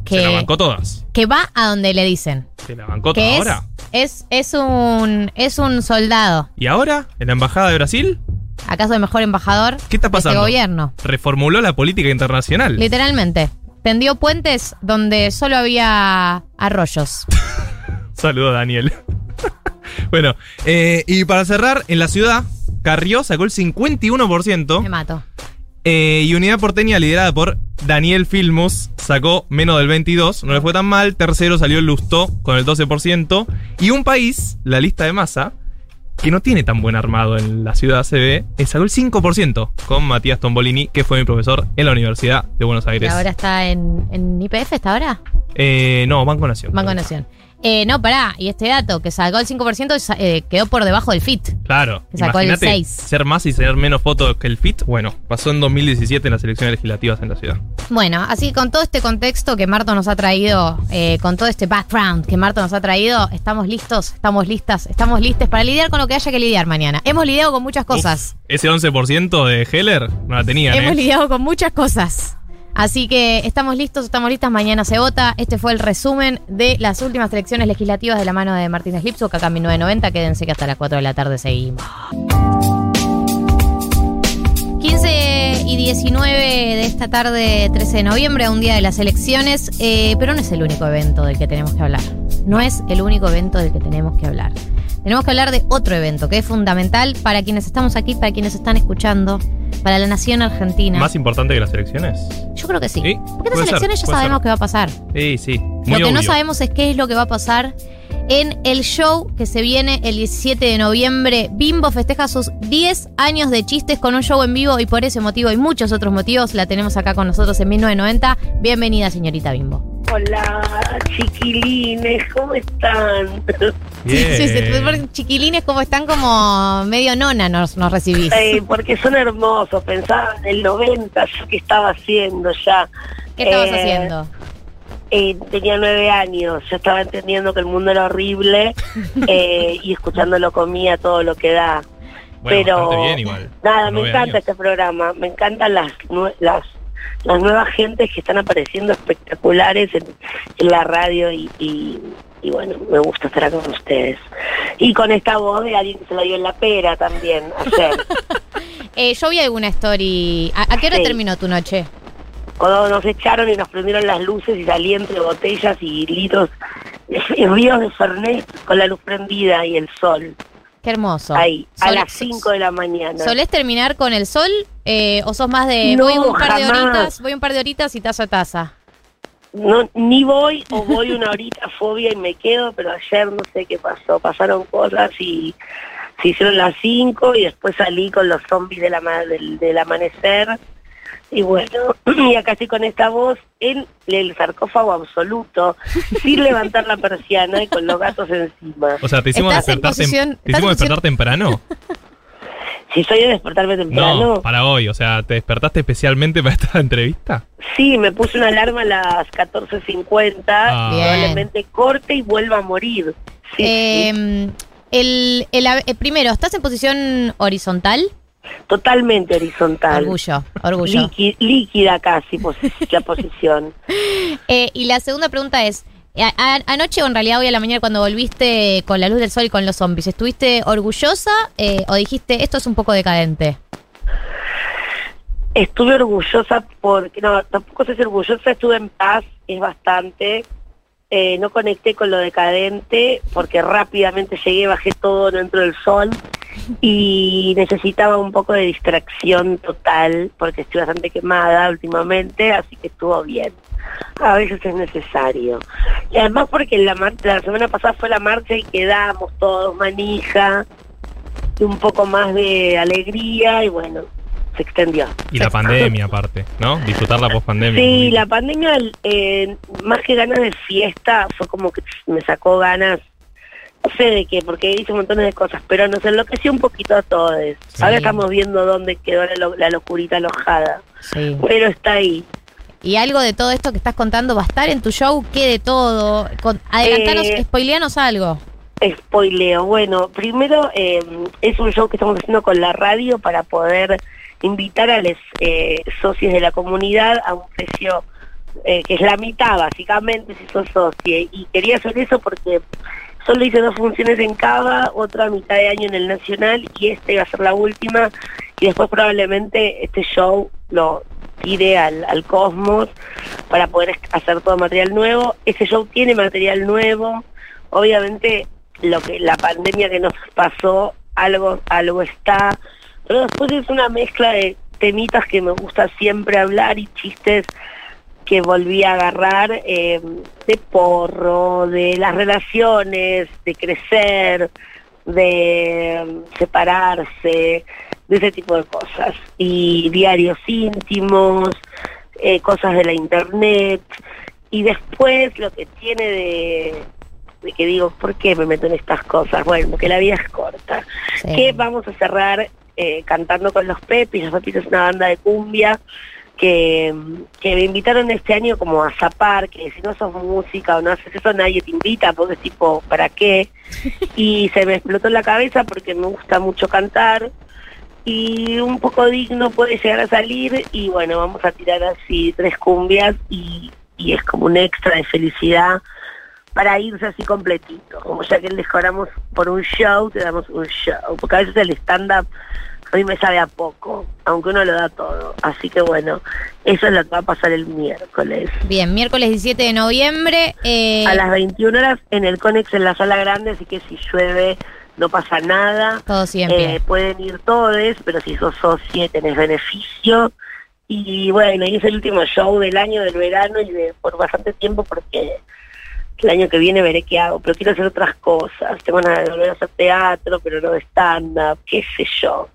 Se la que, bancó todas. que va a donde le dicen. Se la bancó Que toda es, ahora. es, es, un, es un soldado. ¿Y ahora? ¿En la Embajada de Brasil? ¿Acaso el mejor embajador ¿Qué está de este pasando? gobierno? Reformuló la política internacional. Literalmente. Tendió puentes donde solo había arroyos. Saludo, Daniel. bueno, eh, y para cerrar, en la ciudad, Carrió sacó el 51%. Me mato. Eh, y Unidad Porteña, liderada por Daniel Filmus, sacó menos del 22, no le fue tan mal. Tercero salió el Lustó con el 12%. Y un país, la lista de masa, que no tiene tan buen armado en la ciudad, se ve, eh, sacó el 5% con Matías Tombolini, que fue mi profesor en la Universidad de Buenos Y Aires. ahora está en, en IPF, ¿está ahora? Eh, no, Banco Nación. Banco Nación. Eh, no, pará. Y este dato, que sacó el 5%, sa- eh, quedó por debajo del FIT. Claro. Que sacó el imagínate 6. ser más y ser menos fotos que el FIT. Bueno, pasó en 2017 en las elecciones legislativas en la ciudad. Bueno, así que con todo este contexto que Marto nos ha traído, eh, con todo este background que Marto nos ha traído, estamos listos, estamos listas, estamos listes para lidiar con lo que haya que lidiar mañana. Hemos lidiado con muchas cosas. Uf, ese 11% de Heller no la tenían, Hemos ¿eh? lidiado con muchas cosas. Así que estamos listos, estamos listas, mañana se vota. Este fue el resumen de las últimas elecciones legislativas de la mano de Martínez Lipsuk, acá en 1990. Quédense que hasta las 4 de la tarde seguimos. 15 y 19 de esta tarde, 13 de noviembre, un día de las elecciones, eh, pero no es el único evento del que tenemos que hablar. No es el único evento del que tenemos que hablar. Tenemos que hablar de otro evento que es fundamental para quienes estamos aquí, para quienes están escuchando, para la nación argentina. ¿Más importante que las elecciones? Yo creo que sí. Sí, Porque las ser, elecciones ya sabemos ser. qué va a pasar. Sí, sí. Muy Lo que no sabemos es qué es lo que va a pasar en el show que se viene el 17 de noviembre. Bimbo festeja sus 10 años de chistes con un show en vivo y por ese motivo y muchos otros motivos la tenemos acá con nosotros en 1990. Bienvenida, señorita Bimbo. Hola, chiquilines, ¿cómo están? Bien. Sí, sí, sí, chiquilines como están como medio nona nos, nos recibís. Eh, porque son hermosos, pensaba en el 90, yo qué estaba haciendo ya. ¿Qué estabas Eh, haciendo? eh, tenía nueve años, yo estaba entendiendo que el mundo era horrible eh, y escuchándolo comía todo lo que da. Bueno, pero bastante bien igual. nada, me encanta años. este programa, me encantan las las nuevas gentes que están apareciendo espectaculares en, en la radio y, y, y bueno, me gusta estar acá con ustedes. Y con esta voz de alguien que se la dio en la pera también ayer. Eh, yo vi alguna story. ¿A, a qué hora Sí. terminó tu noche? Cuando nos echaron y nos prendieron las luces y salí entre botellas y litros y ríos de Fernet con la luz prendida y el sol. Qué hermoso. Ahí, a las 5 de la mañana. ¿Solés terminar con el sol? Eh, ¿O sos más de No, voy un par de horitas, voy un par de horitas y taza a taza? No, ni voy o voy una horita fobia y me quedo, pero ayer no sé qué pasó. Pasaron cosas y se hicieron las 5 y después salí con los zombies del amanecer. Y bueno, y acá estoy con esta voz en el sarcófago absoluto, sin levantar la persiana y con los gatos encima. O sea, te hicimos despertar, tem- ¿te hicimos despertar temprano. Si soy de despertarme temprano, No, para hoy. O sea, ¿te despertaste especialmente para esta entrevista? sí, me puse una alarma a las 14.50, Ah. probablemente corte y vuelva a morir. Sí, sí. Eh, el, el ave- eh, primero, ¿estás en posición horizontal? Totalmente horizontal. Orgullo, orgullo. Líqui- líquida casi la posición. Eh, y la segunda pregunta es, a- a- anoche o en realidad hoy a la mañana cuando volviste con la luz del sol y con los zombies, ¿estuviste orgullosa eh, o dijiste esto es un poco decadente? Estuve orgullosa porque, no, tampoco sé si orgullosa, estuve en paz, es bastante. Eh, no conecté con lo decadente porque rápidamente llegué, bajé todo dentro del sol y necesitaba un poco de distracción total porque estoy bastante quemada últimamente, así que estuvo bien. A veces es necesario. Y además porque la, la semana pasada fue la marcha y quedamos todos manija y un poco más de alegría y bueno, se extendió. Y la pandemia, aparte, ¿no? Disfrutar la pospandemia. Sí, la pandemia, eh, más que ganas de fiesta, fue como que me sacó ganas, no sé de qué, porque hice un montón de cosas, pero nos enloqueció un poquito a todos. Sí. Ahora estamos viendo dónde quedó la, lo- la locurita alojada, Sí. pero está ahí. Y algo de todo esto que estás contando va a estar en tu show, ¿qué de todo? Con, adelantanos, Eh, spoileanos algo. Spoileo. Bueno, primero eh, es un show que estamos haciendo con la radio para poder invitar a los eh, socios de la comunidad a un precio eh, que es la mitad básicamente si sos socio. Y quería hacer eso porque solo hice dos funciones en Cava, otra mitad de año en el Nacional y esta iba a ser la última. Y después probablemente este show lo tire al, al cosmos para poder hacer todo material nuevo. Ese show tiene material nuevo. Obviamente lo que la pandemia que nos pasó, algo, algo está, pero después es una mezcla de temitas que me gusta siempre hablar y chistes que volví a agarrar eh, de porro, de las relaciones, de crecer, de mm, separarse, de ese tipo de cosas. Y diarios íntimos, eh, cosas de la internet. Y después lo que tiene de, de que digo, ¿por qué me meto en estas cosas? Bueno, porque la vida es corta. Sí. Que vamos a cerrar eh, cantando con los Pepis. Los Pepis es una banda de cumbia que, que me invitaron este año como a zapar, que si no sos música o no haces eso nadie te invita, porque es tipo, ¿para qué? Y se me explotó la cabeza porque me gusta mucho cantar y un poco digno puede llegar a salir y bueno, vamos a tirar así tres cumbias y, y es como un extra de felicidad para irse así completito, como ya que les cobramos por un show, te damos un show, porque a veces el stand-up a mí me sabe a poco, aunque uno lo da todo, así que bueno, eso es lo que va a pasar el miércoles. Bien, miércoles 17 de noviembre. eh, A las 21 horas en el Conex en la sala grande, así que si llueve no pasa nada. Todo pie. Eh, pueden ir todos, pero si sos socio tenés beneficio. Y bueno, y es el último show del año, del verano y de por bastante tiempo porque el año que viene veré qué hago, pero quiero hacer otras cosas. Tengo ganas de volver a hacer teatro, pero no de stand-up, qué sé yo.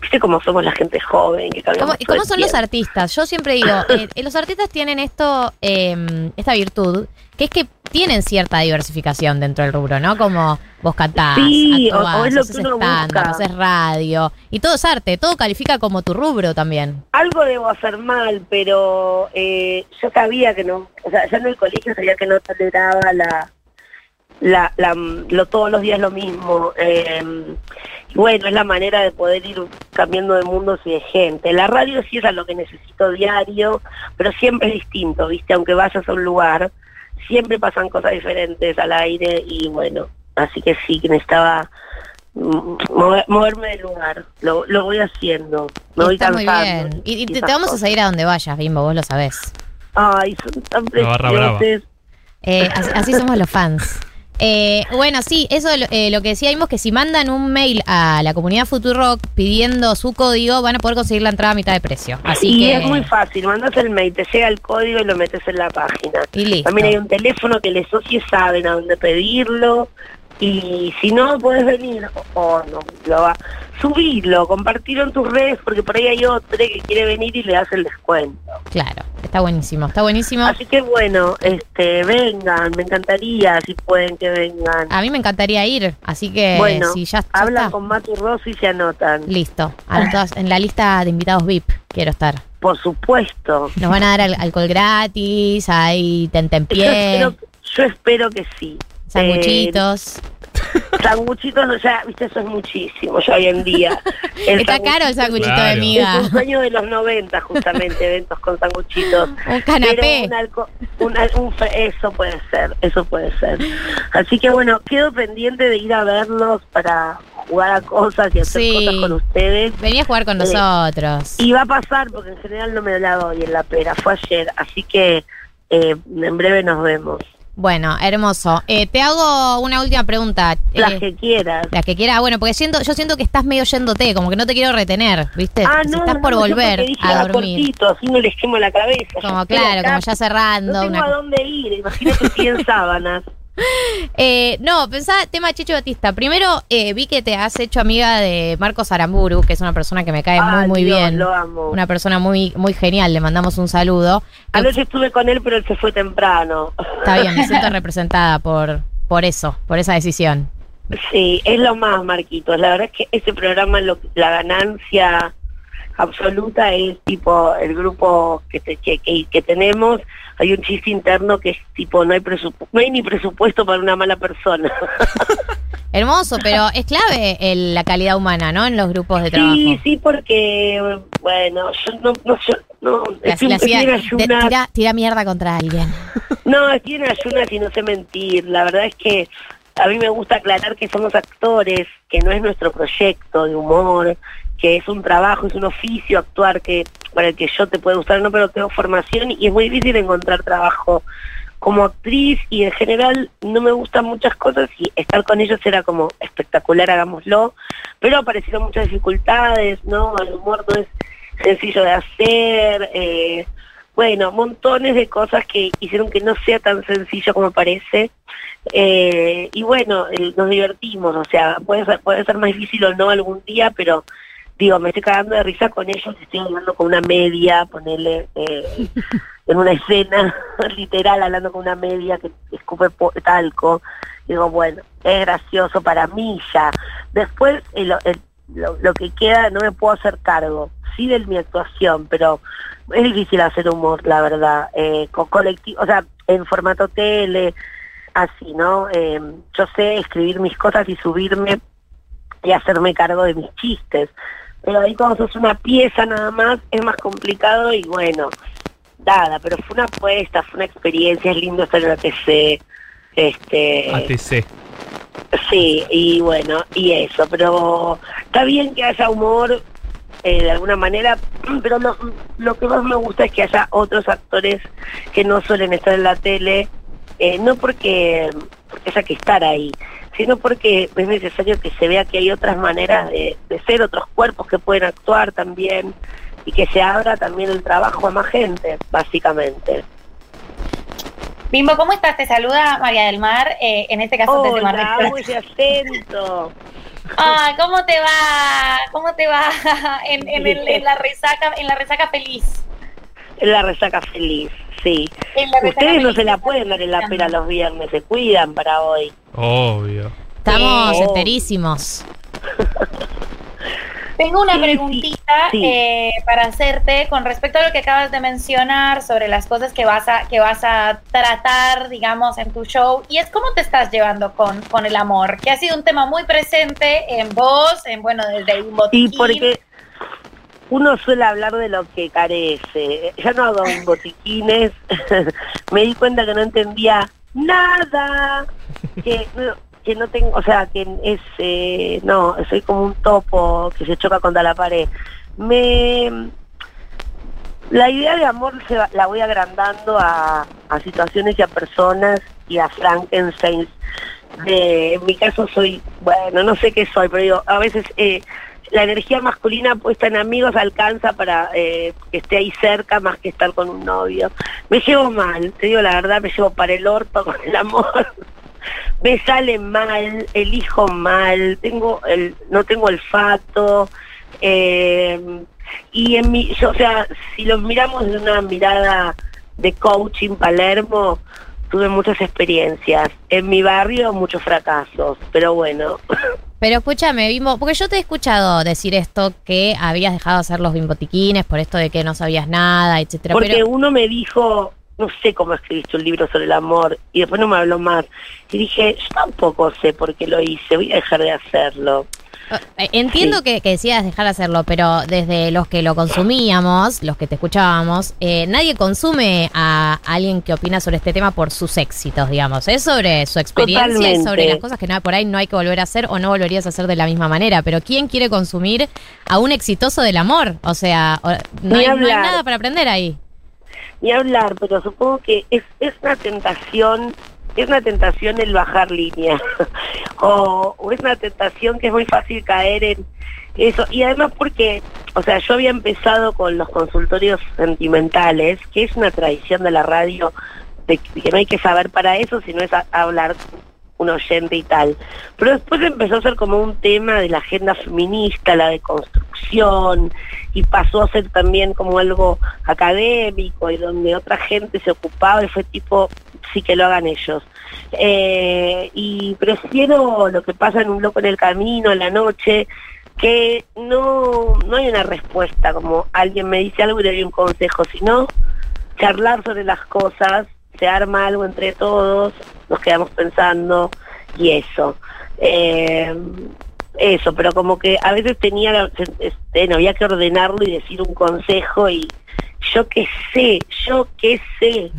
Viste cómo somos la gente joven. Que ¿Cómo, ¿Y cómo son los artistas? Yo siempre digo, eh, los artistas tienen esto, eh, esta virtud, que es que tienen cierta diversificación dentro del rubro, ¿no? Como vos cantás, Sí, actuás, o es lo haces que uno stand-up, busca. haces radio, y todo es arte, todo califica como tu rubro también. Algo debo hacer mal, pero eh, yo sabía que no, o sea, ya en el colegio sabía que no toleraba la, la, la lo, todos los días lo mismo. eh, y bueno, es la manera de poder ir cambiando de mundos y de gente. La radio sí es a lo que necesito diario, pero siempre es distinto, ¿viste? Aunque vayas a un lugar, siempre pasan cosas diferentes al aire y bueno, así que sí, que necesitaba mm, mover- moverme del lugar. Lo, lo voy haciendo. Me voy Está muy bien. Y, y te, vamos a seguir a donde vayas, Bimbo, vos lo sabés. Ay, son tan preciosos. Eh, así, así somos los fans. Eh, bueno, sí, eso eh, lo que decíamos que si mandan un mail a la comunidad Futurock pidiendo su código, van a poder conseguir la entrada a mitad de precio. Así y que es muy fácil, mandas el mail, te llega el código y lo metes en la página. Y listo. También hay un teléfono que los socios saben a dónde pedirlo. Y si no, puedes venir o, o no, lo va. Subirlo, compartirlo en tus redes porque por ahí hay otro que quiere venir y le das el descuento. Claro, está buenísimo, está buenísimo. Así que bueno, este, vengan, me encantaría si pueden que vengan. A mí me encantaría ir, así que bueno, si ya, ya hablan está, con Matu Rosso y se anotan. listo. Anotados en la lista de invitados VIP quiero estar. Por supuesto. Nos van a dar al- alcohol gratis, hay Yo tentempié, espero, yo espero que sí. sanguchitos. Eh, sanguchitos, o sea, viste, eso es muchísimo ya hoy en día. Está caro el sanguchito de Claro. miga. Es un sueño de los 90, justamente, eventos con sanguchitos. Un canapé. Pero un un un eso puede ser, eso puede ser. Así que bueno, quedo pendiente de ir a verlos para jugar a cosas y hacer Sí. cosas con ustedes. Vení a jugar con Eh, nosotros. Y va a pasar, porque en general no me la doy en la pera, fue ayer, así que eh, en breve nos vemos. Bueno, hermoso. Eh, te hago una última pregunta. Las Eh, que quieras. las que quiera. Bueno, porque siento, yo siento que estás medio yéndote, como que no te quiero retener, ¿viste? Ah, Si no, estás no, por yo volver porque dije, a dormir. cortito, así no les quemo la cabeza. Yo Como claro, acá, como ya cerrando. No tengo una- a dónde ir, imagínate si en sábanas. Eh, no, pensaba, tema Chicho Batista. Primero, eh, vi que te has hecho amiga de Marcos Aramburu, que es una persona que me cae muy, Ay, muy Dios, bien. Lo amo. Una persona muy, muy genial. Le mandamos un saludo. Anoche estuve con él, pero él se fue temprano. Está bien, me siento representada por, por eso, por esa decisión. Sí, es lo más, Marquitos. La verdad es que este programa, lo- la ganancia absoluta es tipo el grupo que, te- que, que- que tenemos. Hay un chiste interno que es tipo, no hay, no hay ni presupuesto para una mala persona. Hermoso, pero es clave el- la calidad humana, ¿no? En los grupos de trabajo. Sí, sí, porque, bueno, yo no, no, yo, no, La- estoy, la estoy de- tira, tira mierda contra alguien. No, estoy en ayunas y no sé mentir. La verdad es que a mí me gusta aclarar que somos actores, que no es nuestro proyecto de humor, que es un trabajo, es un oficio actuar que para el que yo te puede gustar no, pero tengo formación y es muy difícil encontrar trabajo como actriz y en general no me gustan muchas cosas y estar con ellos era como espectacular, hagámoslo, pero aparecieron muchas dificultades, ¿no? El humor no es sencillo de hacer, eh, bueno, montones de cosas que hicieron que no sea tan sencillo como parece. Eh, y bueno, nos divertimos, o sea, puede ser, puede ser más difícil o no algún día, pero digo, me estoy cagando de risa con ellos, estoy hablando con una media, ponerle eh, en una escena literal, hablando con una media que escupe talco. Digo, bueno, es gracioso para mí ya. Después, lo que queda, no me puedo hacer cargo, sí de mi actuación, pero es difícil hacer humor, la verdad, eh, con colectivo, o sea, en formato tele, así, ¿no? Eh, yo sé escribir mis cosas y subirme y hacerme cargo de mis chistes. Pero ahí cuando sos una pieza nada más es más complicado y bueno, nada, pero fue una apuesta, fue una experiencia, es lindo estar en la TC. Este, ATC. Sí, y bueno, y eso, pero está bien que haya humor eh, de alguna manera, pero no, lo que más me gusta es que haya otros actores que no suelen estar en la tele, eh, no porque, porque haya que estar ahí, sino porque es necesario que se vea que hay otras maneras de, de ser, otros cuerpos que pueden actuar también y que se abra también el trabajo a más gente, básicamente. Bimbo, ¿cómo estás? Te saluda María del Mar, eh, en este caso desde Mar del Plata. acento. Ah, ¿cómo te va? ¿Cómo te va en, en el- en la resaca, en la resaca feliz? Es la resaca feliz, sí. Ustedes no se la pueden dar en la pera los viernes, se cuidan para hoy. Obvio. Estamos Sí. enterísimos. Tengo una Sí, sí, preguntita sí. eh, para hacerte con respecto a lo que acabas de mencionar sobre las cosas que vas a que vas a tratar, digamos, en tu show. Y es cómo te estás llevando con, con el amor, que ha sido un tema muy presente en vos, en bueno, desde un Sí, botiquín. porque uno suele hablar de lo que carece. Ya no hago botiquines. Me di cuenta que no entendía nada. Que no, que no tengo, o sea, que es, eh, no, soy como un topo que se choca contra la pared. Me, la idea de amor se va- la voy agrandando a, a situaciones y a personas y a Frankenstein. En mi caso soy, bueno, no sé qué soy, pero digo, a veces eh, la energía masculina puesta en amigos alcanza para eh, que esté ahí cerca más que estar con un novio. Me llevo mal, te digo la verdad, me llevo para el orto con el amor. me sale mal, elijo mal, tengo el, no tengo olfato, eh, y en mi, yo, o sea, si lo miramos de una mirada de coaching Palermo, tuve muchas experiencias. En mi barrio muchos fracasos, pero bueno. Pero escúchame, Bimbo, porque yo te he escuchado decir esto que habías dejado de hacer los bimbotiquines por esto de que no sabías nada, etcétera. Porque pero uno me dijo, no sé cómo escribiste un libro sobre el amor, y después no me habló más. Y dije, yo tampoco sé por qué lo hice, voy a dejar de hacerlo. Eh, entiendo que, que decías dejar de hacerlo, pero desde los que lo consumíamos, los que te escuchábamos, eh, nadie consume a alguien que opina sobre este tema por sus éxitos, digamos. Es sobre su experiencia y Totalmente. sobre las cosas que no, por ahí no hay que volver a hacer o no volverías a hacer de la misma manera. Pero ¿quién quiere consumir a un exitoso del amor? O sea, no, hay, no hay nada para aprender ahí. Ni hablar, pero supongo que es, es una tentación, es una tentación el bajar línea. o, es una tentación que es muy fácil caer en eso. Y además porque, o sea, yo había empezado con los consultorios sentimentales, que es una tradición de la radio, de que no hay que saber para eso, sino es a- hablar un oyente y tal. Pero después empezó a ser como un tema de la agenda feminista, la deconstrucción, y pasó a ser también como algo académico y donde otra gente se ocupaba y fue tipo, sí que lo hagan ellos. Eh, y prefiero lo que pasa en un loco en el camino, en la noche, que no, no hay una respuesta, como alguien me dice algo y le doy un consejo, sino charlar sobre las cosas, se arma algo entre todos, nos quedamos pensando y eso. Eh, eso, pero como que a veces tenía, este, no había que ordenarlo y decir un consejo y yo qué sé, yo qué sé.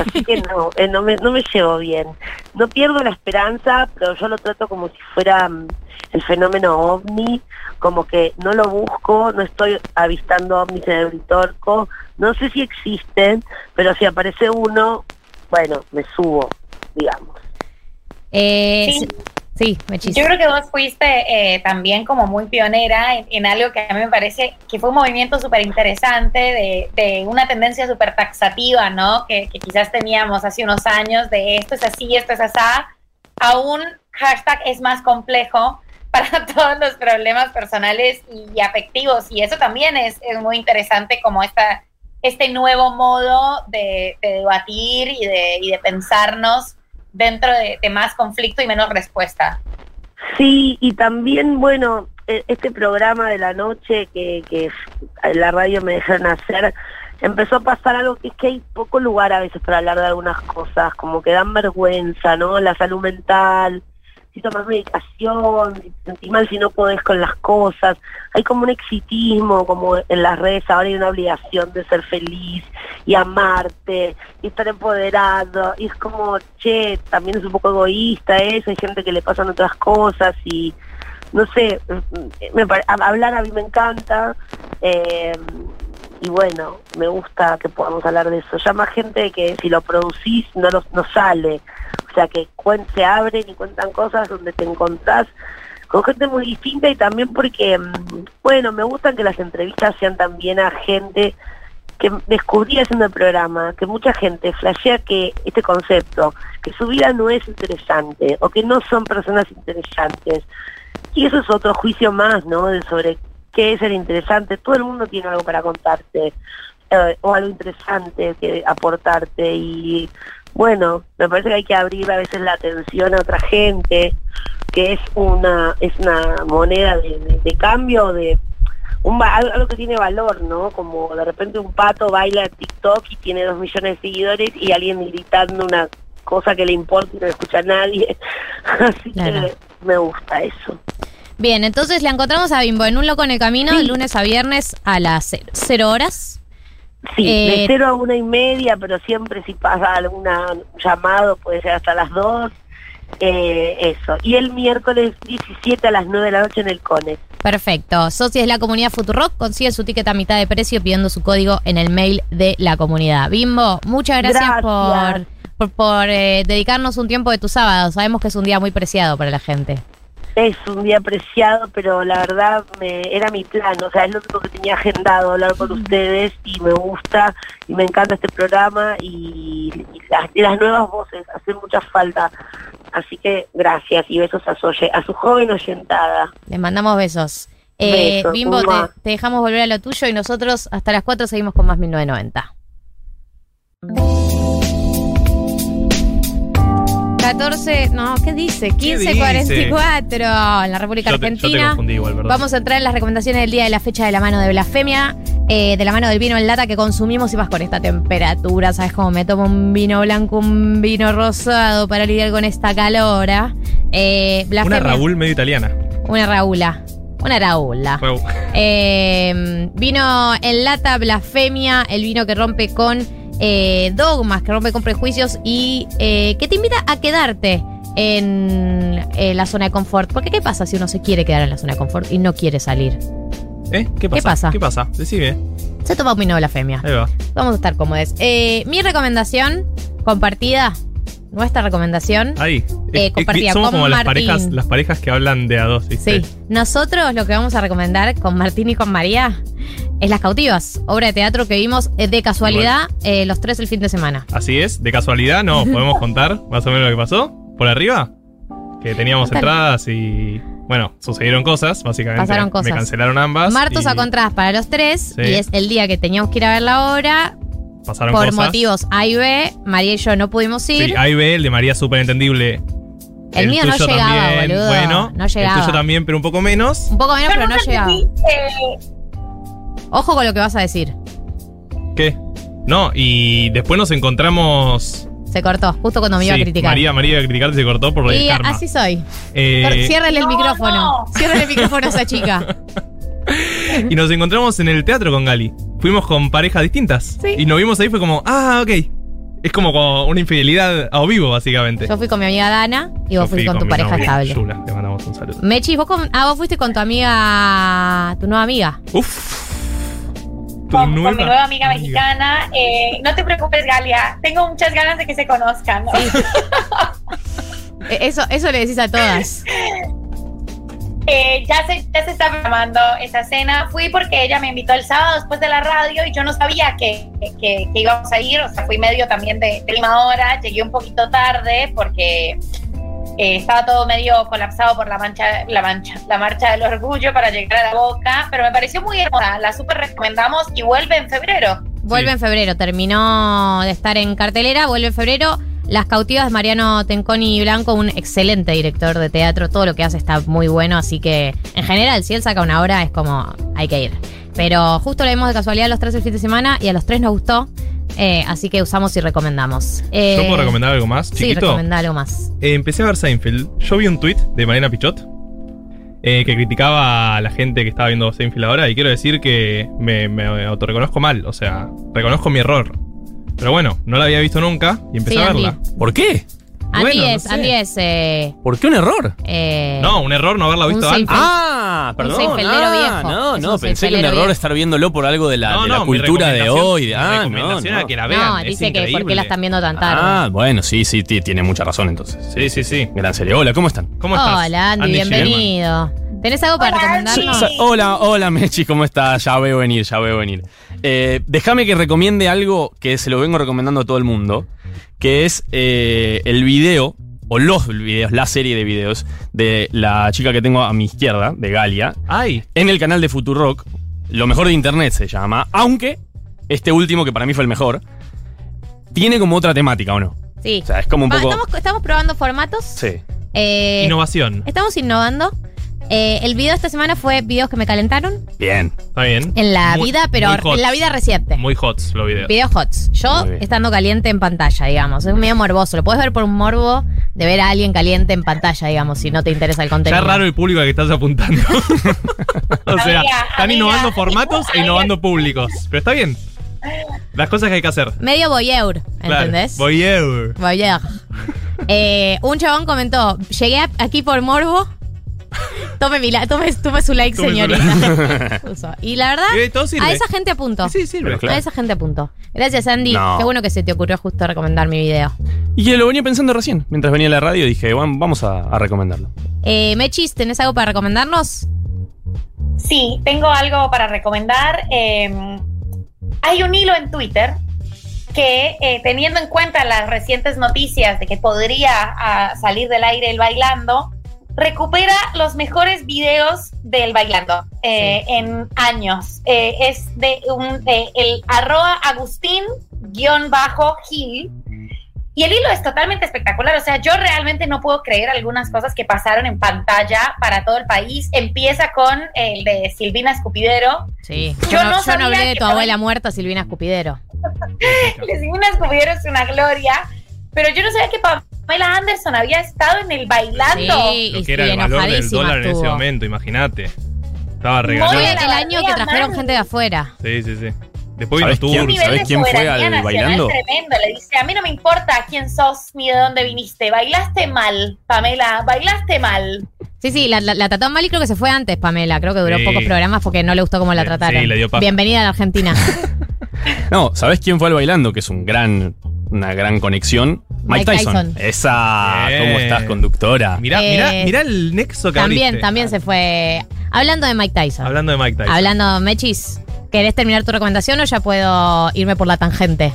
Así que no, eh, no, me, no me llevo bien. No pierdo la esperanza, pero yo lo trato como si fuera mm, el fenómeno ovni, como que no lo busco, no estoy avistando ovnis en el Britorco, no sé si existen, pero si aparece uno, bueno, me subo, digamos. Eh, Sí. Sí, Mechis. Yo creo que vos fuiste eh, también como muy pionera en, en algo que a mí me parece que fue un movimiento súper interesante de, de una tendencia súper taxativa, ¿no? Que, que quizás teníamos hace unos años de esto es así, esto es asá, a un hashtag es más complejo para todos los problemas personales y afectivos. Y eso también es, es muy interesante como esta, este nuevo modo de, de debatir y de, y de pensarnos dentro de, más conflicto y menos respuesta. Sí, y también, bueno, e- este programa de la noche que, que la radio me dejaron hacer, empezó a pasar algo que es que hay poco lugar a veces para hablar de algunas cosas, como que dan vergüenza, ¿no? La salud mental, si tomas medicación, si te sentís mal si no podés con las cosas, hay como un exitismo, como en las redes ahora hay una obligación de ser feliz y amarte y estar empoderado, y es como, che, también es un poco egoísta eso, hay gente que le pasan otras cosas y no sé, me pare- a- hablar a mí me encanta, eh, y bueno, me gusta que podamos hablar de eso. Llama gente que si lo producís no, lo- no sale. O sea, que se abren y cuentan cosas donde te encontrás con gente muy distinta y también porque, mm, bueno, me gustan que las entrevistas sean también a gente que descubrí haciendo el programa, que mucha gente flashea que este concepto, que su vida no es interesante o que no son personas interesantes. Y eso es otro juicio más, ¿no? De sobre qué es ser interesante. Todo el mundo tiene algo para contarte eh, o algo interesante que aportarte y bueno, me parece que hay que abrir a veces la atención a otra gente, que es una es una moneda de, de- de cambio de un algo que tiene valor, ¿no? Como de repente un pato baila en TikTok y tiene dos millones de seguidores y alguien gritando una cosa que le importa y no escucha a nadie. Así Claro. que me gusta eso. Bien, entonces la encontramos a Bimbo en un loco en el camino, de lunes a viernes a las cero, cero horas. Sí, Eh, de cero a una y media, pero siempre si pasa algún llamado puede ser hasta las dos. Eh, eso. Y el miércoles 17 a las 9 de la noche en el CONE. Perfecto. Socios de la comunidad Futurock consigue su ticket a mitad de precio pidiendo su código en el mail de la comunidad. Bimbo, muchas gracias, Gracias. por, por, por, eh, dedicarnos un tiempo de tu sábado. Sabemos que es un día muy preciado para la gente. Es un día apreciado, pero la verdad me, era mi plan, o sea, es lo único que tenía agendado hablar con ustedes y me gusta y me encanta este programa y, y las, y las nuevas voces hacen mucha falta. Así que gracias y besos a su, oye- a su joven oyentada. Les mandamos besos. Eh, Besos, Bimbo, te, te dejamos volver a lo tuyo y nosotros hasta las 4 seguimos con más 1990. 14, no, ¿qué dice? 15.44 en la República Yo te, yo te Argentina. confundí igual, ¿verdad? Vamos a entrar en las recomendaciones del día de la fecha de la mano de blasfemia, eh, de la mano del vino en lata que consumimos y más con esta temperatura. ¿Sabes cómo me tomo un vino blanco, un vino rosado para lidiar con esta calora? Eh, Una Raúl medio italiana. Una Raúla. Una Raúla. Raúl. Eh, vino en lata, blasfemia, el vino que rompe con eh, dogmas, que rompe con prejuicios y eh, que te invita a quedarte en, eh, la zona de confort. Porque ¿qué pasa si uno se quiere quedar en la zona de confort y no quiere salir? ¿Eh? ¿Qué pasa? pasa? ¿Qué pasa? Decime. Se toma un blasfemia. Ahí va. Vamos a estar cómodos. Eh, mi recomendación compartida, nuestra recomendación. Ahí. Eh, compartida somos con como las Martín. parejas, las parejas que hablan de a dos, ¿viste? Sí, nosotros lo que vamos a recomendar con Martín y con María es Las Cautivas, obra de teatro que vimos de casualidad eh, los tres el fin de semana. Así es, de casualidad, no, podemos contar más o menos lo que pasó. Por arriba, que teníamos Total. entradas y. Bueno, sucedieron cosas, básicamente. Pasaron cosas. Me cancelaron ambas. Martos y a contras para los tres Sí. y es el día que teníamos que ir a ver la obra. Pasaron Por cosas. motivos A y B, María y yo no pudimos ir. Sí, ahí ve el de María súper entendible. el, mío no llegaba, también, boludo. Bueno, no llegaba. el tuyo también, pero un poco menos. Un poco menos, pero no llegaba. Ojo con lo que vas a decir. ¿Qué? No, y después nos encontramos. Se cortó, justo cuando me iba Sí, a criticar. María, María iba a criticarte y se cortó por y karma. así soy. Eh, Ciérrale el No, micrófono. no. Ciérrale el micrófono a esa chica. y nos encontramos en el teatro con Gali. Fuimos con parejas distintas. Sí. Y nos vimos ahí, fue como, ah, ok. Es como, como una infidelidad a vivo, básicamente. Yo fui con mi amiga Dana y vos fuiste fui con tu pareja novia, estable. Yula, le mandamos un saludo. Mechi, vos con, ah, vos fuiste con tu amiga, tu nueva amiga. Uf. Tu con, con mi nueva amiga mexicana. Eh, no te preocupes, Galia. Tengo muchas ganas de que se conozcan. ¿no? Eh, Eso, eso le decís a todas. Eh, ya, se, ya se está programando esa cena. Fui porque ella me invitó el sábado después de la radio y yo no sabía que, que- que íbamos a ir. O sea, fui medio también de, de última hora. Llegué un poquito tarde porque eh, estaba todo medio colapsado por la mancha, la mancha, la marcha del orgullo para llegar a la boca. Pero me pareció muy hermosa. La súper recomendamos y vuelve en febrero. Vuelve en febrero, terminó de estar en cartelera, vuelve en febrero. Las cautivas, Mariano Tenconi Blanco, un excelente director de teatro, todo lo que hace está muy bueno, así que en general, si él saca una obra es como, hay que ir. Pero justo lo vimos de casualidad los tres el fin de semana y a los tres nos gustó, eh, así que usamos y recomendamos. Eh, ¿Yo puedo recomendar algo más, Sí, chiquito? recomendá algo más. Eh, empecé a ver Seinfeld. Yo vi un tweet de Mariana Pichot eh, que criticaba a la gente que estaba viendo Seinfeld ahora y quiero decir que me, me autorreconozco mal, o sea, reconozco mi error. Pero bueno, no la había visto nunca y empecé Sí, a Andy. verla. ¿Por qué? Andy Bueno, no es, sé. Andy es. Eh, ¿Por qué un error? eh, No, un error no haberla Un visto antes. Ah, Un perdón. seinfeldero ah, viejo. No, Es no, un pensé que un error viejo. estar viéndolo por algo de la, No, de la no, mi cultura de hoy. mi Ah, no, recomendación no. a que la vean. no, es dice que por qué la están viendo tan tarde. Ah, bueno, sí, sí, ti- tiene mucha razón entonces. Sí, sí, sí. Gran serie. Hola, ¿cómo están? ¿Cómo estás? Hola, Andy, bienvenido. ¿Tenés algo para recomendarnos? Hola, hola Mechi, ¿cómo estás? Ya veo venir, ya veo venir. Eh, Déjame que recomiende algo que se lo vengo recomendando a todo el mundo, que es eh, el video, o los videos, la serie de videos de la chica que tengo a mi izquierda, de Galia, Ay, en el canal de Futurock. Lo mejor de internet se llama, aunque este último, que para mí fue el mejor, tiene como otra temática, ¿o no? Sí. O sea, es como un Va, poco... estamos, estamos probando formatos. Sí. Eh, innovación. estamos innovando. Eh, el video de esta semana fue videos que me calentaron Bien. Está bien. en la Muy- vida, pero muy hot. en la vida reciente. Muy hot los videos. Video hots. Yo Muy bien. estando caliente en pantalla, digamos. Es medio morboso. Lo puedes ver por un morbo de ver a alguien caliente en pantalla, digamos, si no te interesa el Ya contenido. es raro el público al que estás apuntando. o sea, Amiga, están amiga, innovando formatos e innovando públicos. Pero está bien. Las cosas que hay que hacer. Medio voyeur, Claro. ¿entendés? Voyeur. Voyeur. Eh, un chabón comentó, llegué a- aquí por morbo. Tome, mi la- tome, tome su like, Tome su señorita. Y la verdad, Y a esa gente apunto. Sí, sirve. Pero claro. A esa gente apunto. Gracias, Andy. No. Qué bueno que se te ocurrió justo recomendar mi video. Y que lo venía pensando recién. Mientras venía a la radio dije, bueno, vamos a, a recomendarlo. Eh, Mechis, ¿tenés algo para recomendarnos? Sí, tengo algo para recomendar. Eh, hay un hilo en Twitter que, eh, teniendo en cuenta las recientes noticias de que podría ah, salir del aire el bailando, recupera los mejores videos del bailando eh, en años. Eh, es de un, el arroba Agustín guion bajo Gil. Y el hilo es totalmente espectacular. O sea, yo realmente no puedo creer algunas cosas que pasaron en pantalla para todo el país. Empieza con el de Silvina Escupidero. Sí. Yo Yo, no, no yo no hablé de tu abuela muerta, Silvina Escupidero. Silvina Escupidero es una gloria. Pero yo no sabía que Pamela Anderson había estado en el bailando. Sí, Lo que era el valor del dólar en ese momento, imagínate. Estaba Fue regalado. Muy el año que trajeron gente de afuera. Sí, sí, sí. Después vino ¿Sabés Tour. quién? Un nivel ¿Sabés de quién fue al bailando? tremendo. Le dice, a mí no me importa quién sos ni de dónde viniste. Bailaste mal, Pamela, bailaste mal. Sí, sí, la, la, la trató mal y creo que se fue antes, Pamela. Creo que duró Sí. pocos programas porque no le gustó cómo la trataron. sí, le dio. Bienvenida a la Argentina. No, ¿sabés quién fue al bailando? Que es un gran, una gran conexión. Mike, Mike Tyson. Tyson. Esa. ¿cómo estás, conductora? Mirá, Eh, mirá, mirá el nexo que también, abriste. también se fue. Hablando de Mike Tyson. Hablando de Mike Tyson. Hablando, Mechis, ¿querés terminar tu recomendación o ya puedo irme por la tangente?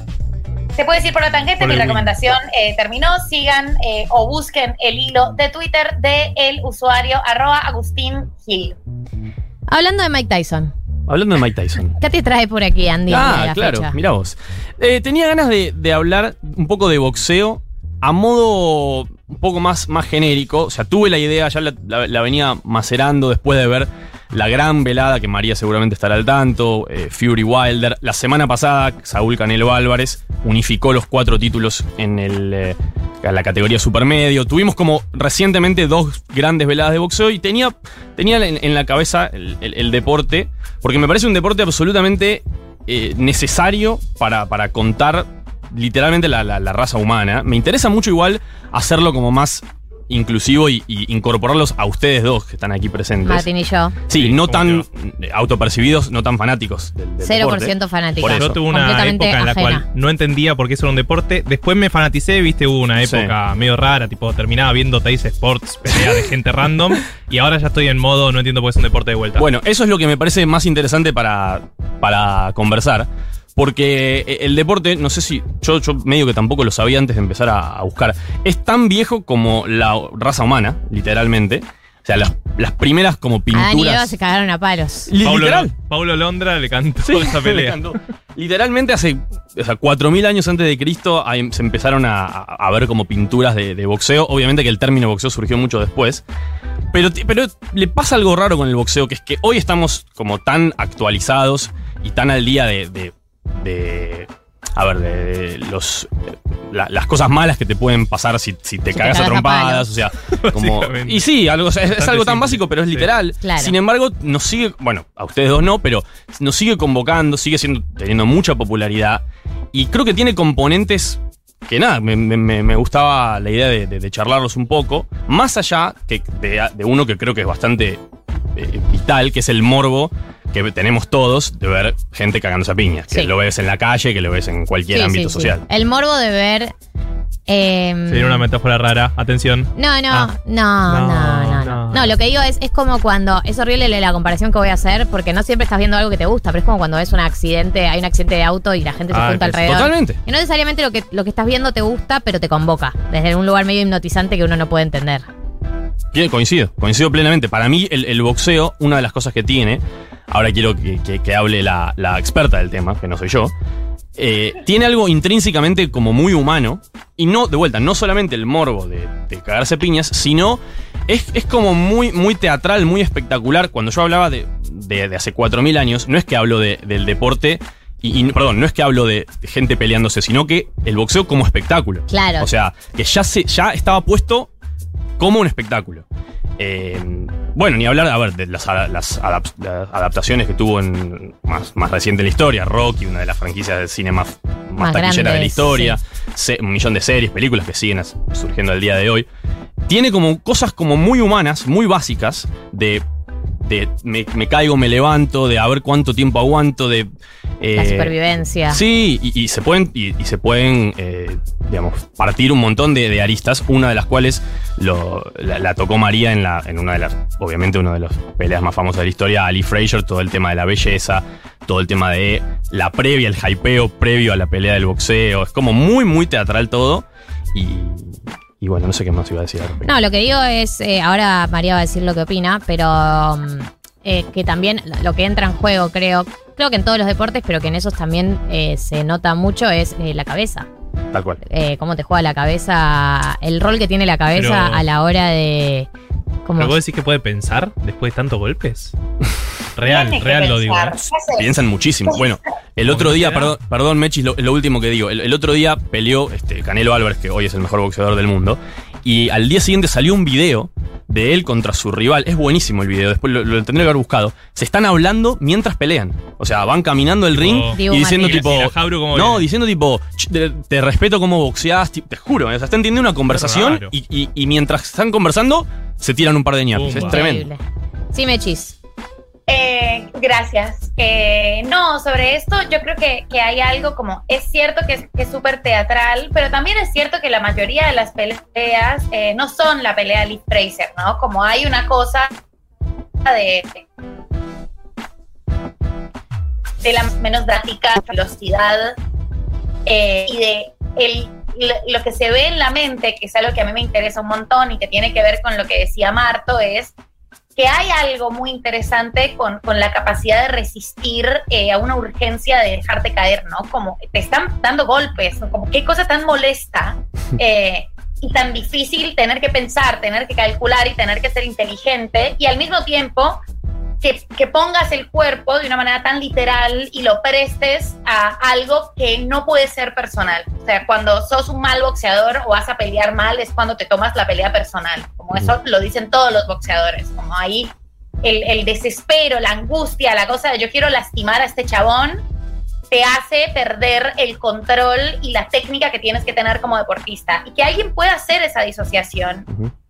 Se puede decir por la tangente, mi recomendación eh, terminó. Sigan eh, o busquen el hilo de Twitter de el usuario arroba Agustín Gil. Hablando de Mike Tyson, Hablando de Mike Tyson. ¿qué te trae por aquí, Andy? Ah, la claro, fecha? mirá vos. Eh, tenía ganas de, de hablar un poco de boxeo a modo un poco más, más genérico. O sea, tuve la idea, ya la, la- la venía macerando después de ver la gran velada, que María seguramente estará al tanto, eh, Fury Wilder. La semana pasada, Saúl Canelo Álvarez unificó los cuatro títulos en el, eh, la categoría supermedio. Tuvimos como recientemente dos grandes veladas de boxeo y tenía, tenía en, la cabeza el, deporte, porque me parece un deporte absolutamente eh, necesario para, para contar literalmente la- la raza humana. Me interesa mucho igual hacerlo como más inclusivo y, y incorporarlos a ustedes dos que están aquí presentes. Martín y yo. Sí, no ¿cómo tan autopercibidos, no tan fanáticos del, del 0% deporte. fanáticos. Por eso. Yo tuve una época en la ajena. cual no entendía por qué eso era un deporte. Después me fanaticé, viste, hubo una Sí. época medio rara, tipo terminaba viendo Teis Sports, pelea de gente random. Y ahora ya estoy en modo, no entiendo por qué es un deporte de vuelta. Bueno, eso es lo que me parece más interesante para, para conversar. Porque eh, el deporte, no sé si. Yo, yo medio que tampoco lo sabía antes de empezar a, a buscar. Es tan viejo como la raza humana, literalmente. O sea, las, las primeras como Adán y Eva pinturas. se cagaron a palos. Paulo, literal. Paulo Londra le cantó Sí, esa pelea. Literalmente hace o sea, 4.000 años antes de Cristo se empezaron a, a ver como pinturas de, de boxeo. Obviamente que el término boxeo surgió mucho después. Pero, pero le pasa algo raro con el boxeo, que es que hoy estamos como tan actualizados y tan al día de... de- de- a ver, de los, la- las cosas malas que te pueden pasar si, si te te cagas a trompadas. o sea, como. Y sí, algo, o sea, es, algo tan simple. básico, pero es Sí. literal. Claro. Sin embargo, nos sigue, bueno, a ustedes dos no, pero nos sigue convocando, sigue siendo, teniendo mucha popularidad y creo que tiene componentes que nada, me, me- me- me gustaba la idea de, de- de charlarlos un poco, más allá que de, de uno que creo que es bastante eh, vital, que es el morbo que tenemos todos de ver gente cagándose a piñas, que Sí. lo ves en la calle, que lo ves en cualquier Sí, ámbito sí, sí. social. El morbo de ver. em, Sería una metáfora rara. Atención. No, no, Ah. no, no, No, no, no. No, lo que digo es, es como cuando. Es horrible la comparación que voy a hacer, porque no siempre estás viendo algo que te gusta, pero es como cuando ves un accidente, hay un accidente de auto y la gente se Ah, junta alrededor. totalmente. Y no necesariamente lo que, lo que estás viendo te gusta, pero te convoca. Desde un lugar medio hipnotizante que uno no puede entender. Bien, coincido, coincido plenamente. Para mí, el, el boxeo, una de las cosas que tiene, ahora quiero que, que- que hable la, la experta del tema, que no soy yo, eh, tiene algo intrínsecamente como muy humano, y no, de vuelta, no solamente el morbo de, de cagarse piñas, sino es, es como muy, muy teatral, muy espectacular. Cuando yo hablaba de, de, de hace 4.000 años, no es que hablo de- del deporte. Y, y, perdón, no es que hablo de, de gente peleándose, sino que el boxeo como espectáculo. Claro. O sea, que ya, se, ya estaba puesto como un espectáculo. Eh, bueno, ni hablar, a ver, de las, adap- adaptaciones que tuvo en más, más reciente en la historia, Rocky, una de las franquicias de cine más, más Más taquillera de la historia, un millón de series, películas que siguen surgiendo al día de hoy. Tiene como cosas como muy humanas, muy básicas, de, de me, me caigo, me levanto, de a ver cuánto tiempo aguanto, de... la eh, supervivencia. Sí, y, y se pueden, y, y se pueden eh, digamos, partir un montón de, de aristas, una de las cuales lo- la, la tocó María en, la, en una de las, obviamente, una de las peleas más famosas de la historia, Ali Fraser, todo el tema de la belleza, todo el tema de la previa, el hypeo previo a la pelea del boxeo, es como muy, muy teatral todo, y, y bueno, no sé qué más iba a decir al respecto. No, lo que digo es, eh, ahora María va a decir lo que opina, pero mm, eh, que también lo que entra en juego, creo, creo que en todos los deportes, pero que en esos también eh, se nota mucho, es eh, la cabeza. Tal cual. Eh, cómo te juega la cabeza, el rol que tiene la cabeza Pero- a la hora de... ¿cómo? ¿Pero vos decís que puede pensar después de tantos golpes? Real, Tiene real lo digo. ¿eh? Piensan muchísimo. Bueno, el otro día, perdón, perdón Mechis, lo, lo último que digo. El, el otro día peleó este, Canelo Álvarez, que hoy es el mejor boxeador del mundo. Y al día siguiente salió un video de él contra su rival. Es buenísimo el video, después lo, lo tendré que haber buscado. Se están hablando mientras pelean. O sea, van caminando el ring Oh. Y diciendo tipo. ¿Y la Jabru cómo no, viene? diciendo tipo, "Ch, te, te respeto como boxeás. Te juro, o sea, están teniendo una conversación y, y- y mientras están conversando, se tiran un par de ñapis. Es tremendo. Sí, Mechis. Eh, gracias. Eh, no, sobre esto yo creo que, que hay algo como, es cierto que es que súper teatral, pero también es cierto que la mayoría de las peleas eh, no son la pelea de Lee Fraser, ¿no? Como hay una cosa de, la menos drástica velocidad eh, y de el, lo que se ve en la mente, que es algo que a mí me interesa un montón y que tiene que ver con lo que decía Marto, es que hay algo muy interesante con, con la capacidad de resistir eh, a una urgencia de dejarte caer, ¿no? Como te están dando golpes, ¿no? como qué cosa tan molesta eh, y tan difícil tener que pensar, tener que calcular y tener que ser inteligente y al mismo tiempo que, que pongas el cuerpo de una manera tan literal y lo prestes a algo que no puede ser personal. O sea, cuando sos un mal boxeador o vas a pelear mal es cuando te tomas la pelea personal. Como eso lo dicen todos los boxeadores. Como ahí el, el desespero, la angustia, la cosa de yo quiero lastimar a este chabón, te hace perder el control y la técnica que tienes que tener como deportista. Y que alguien pueda hacer esa disociación.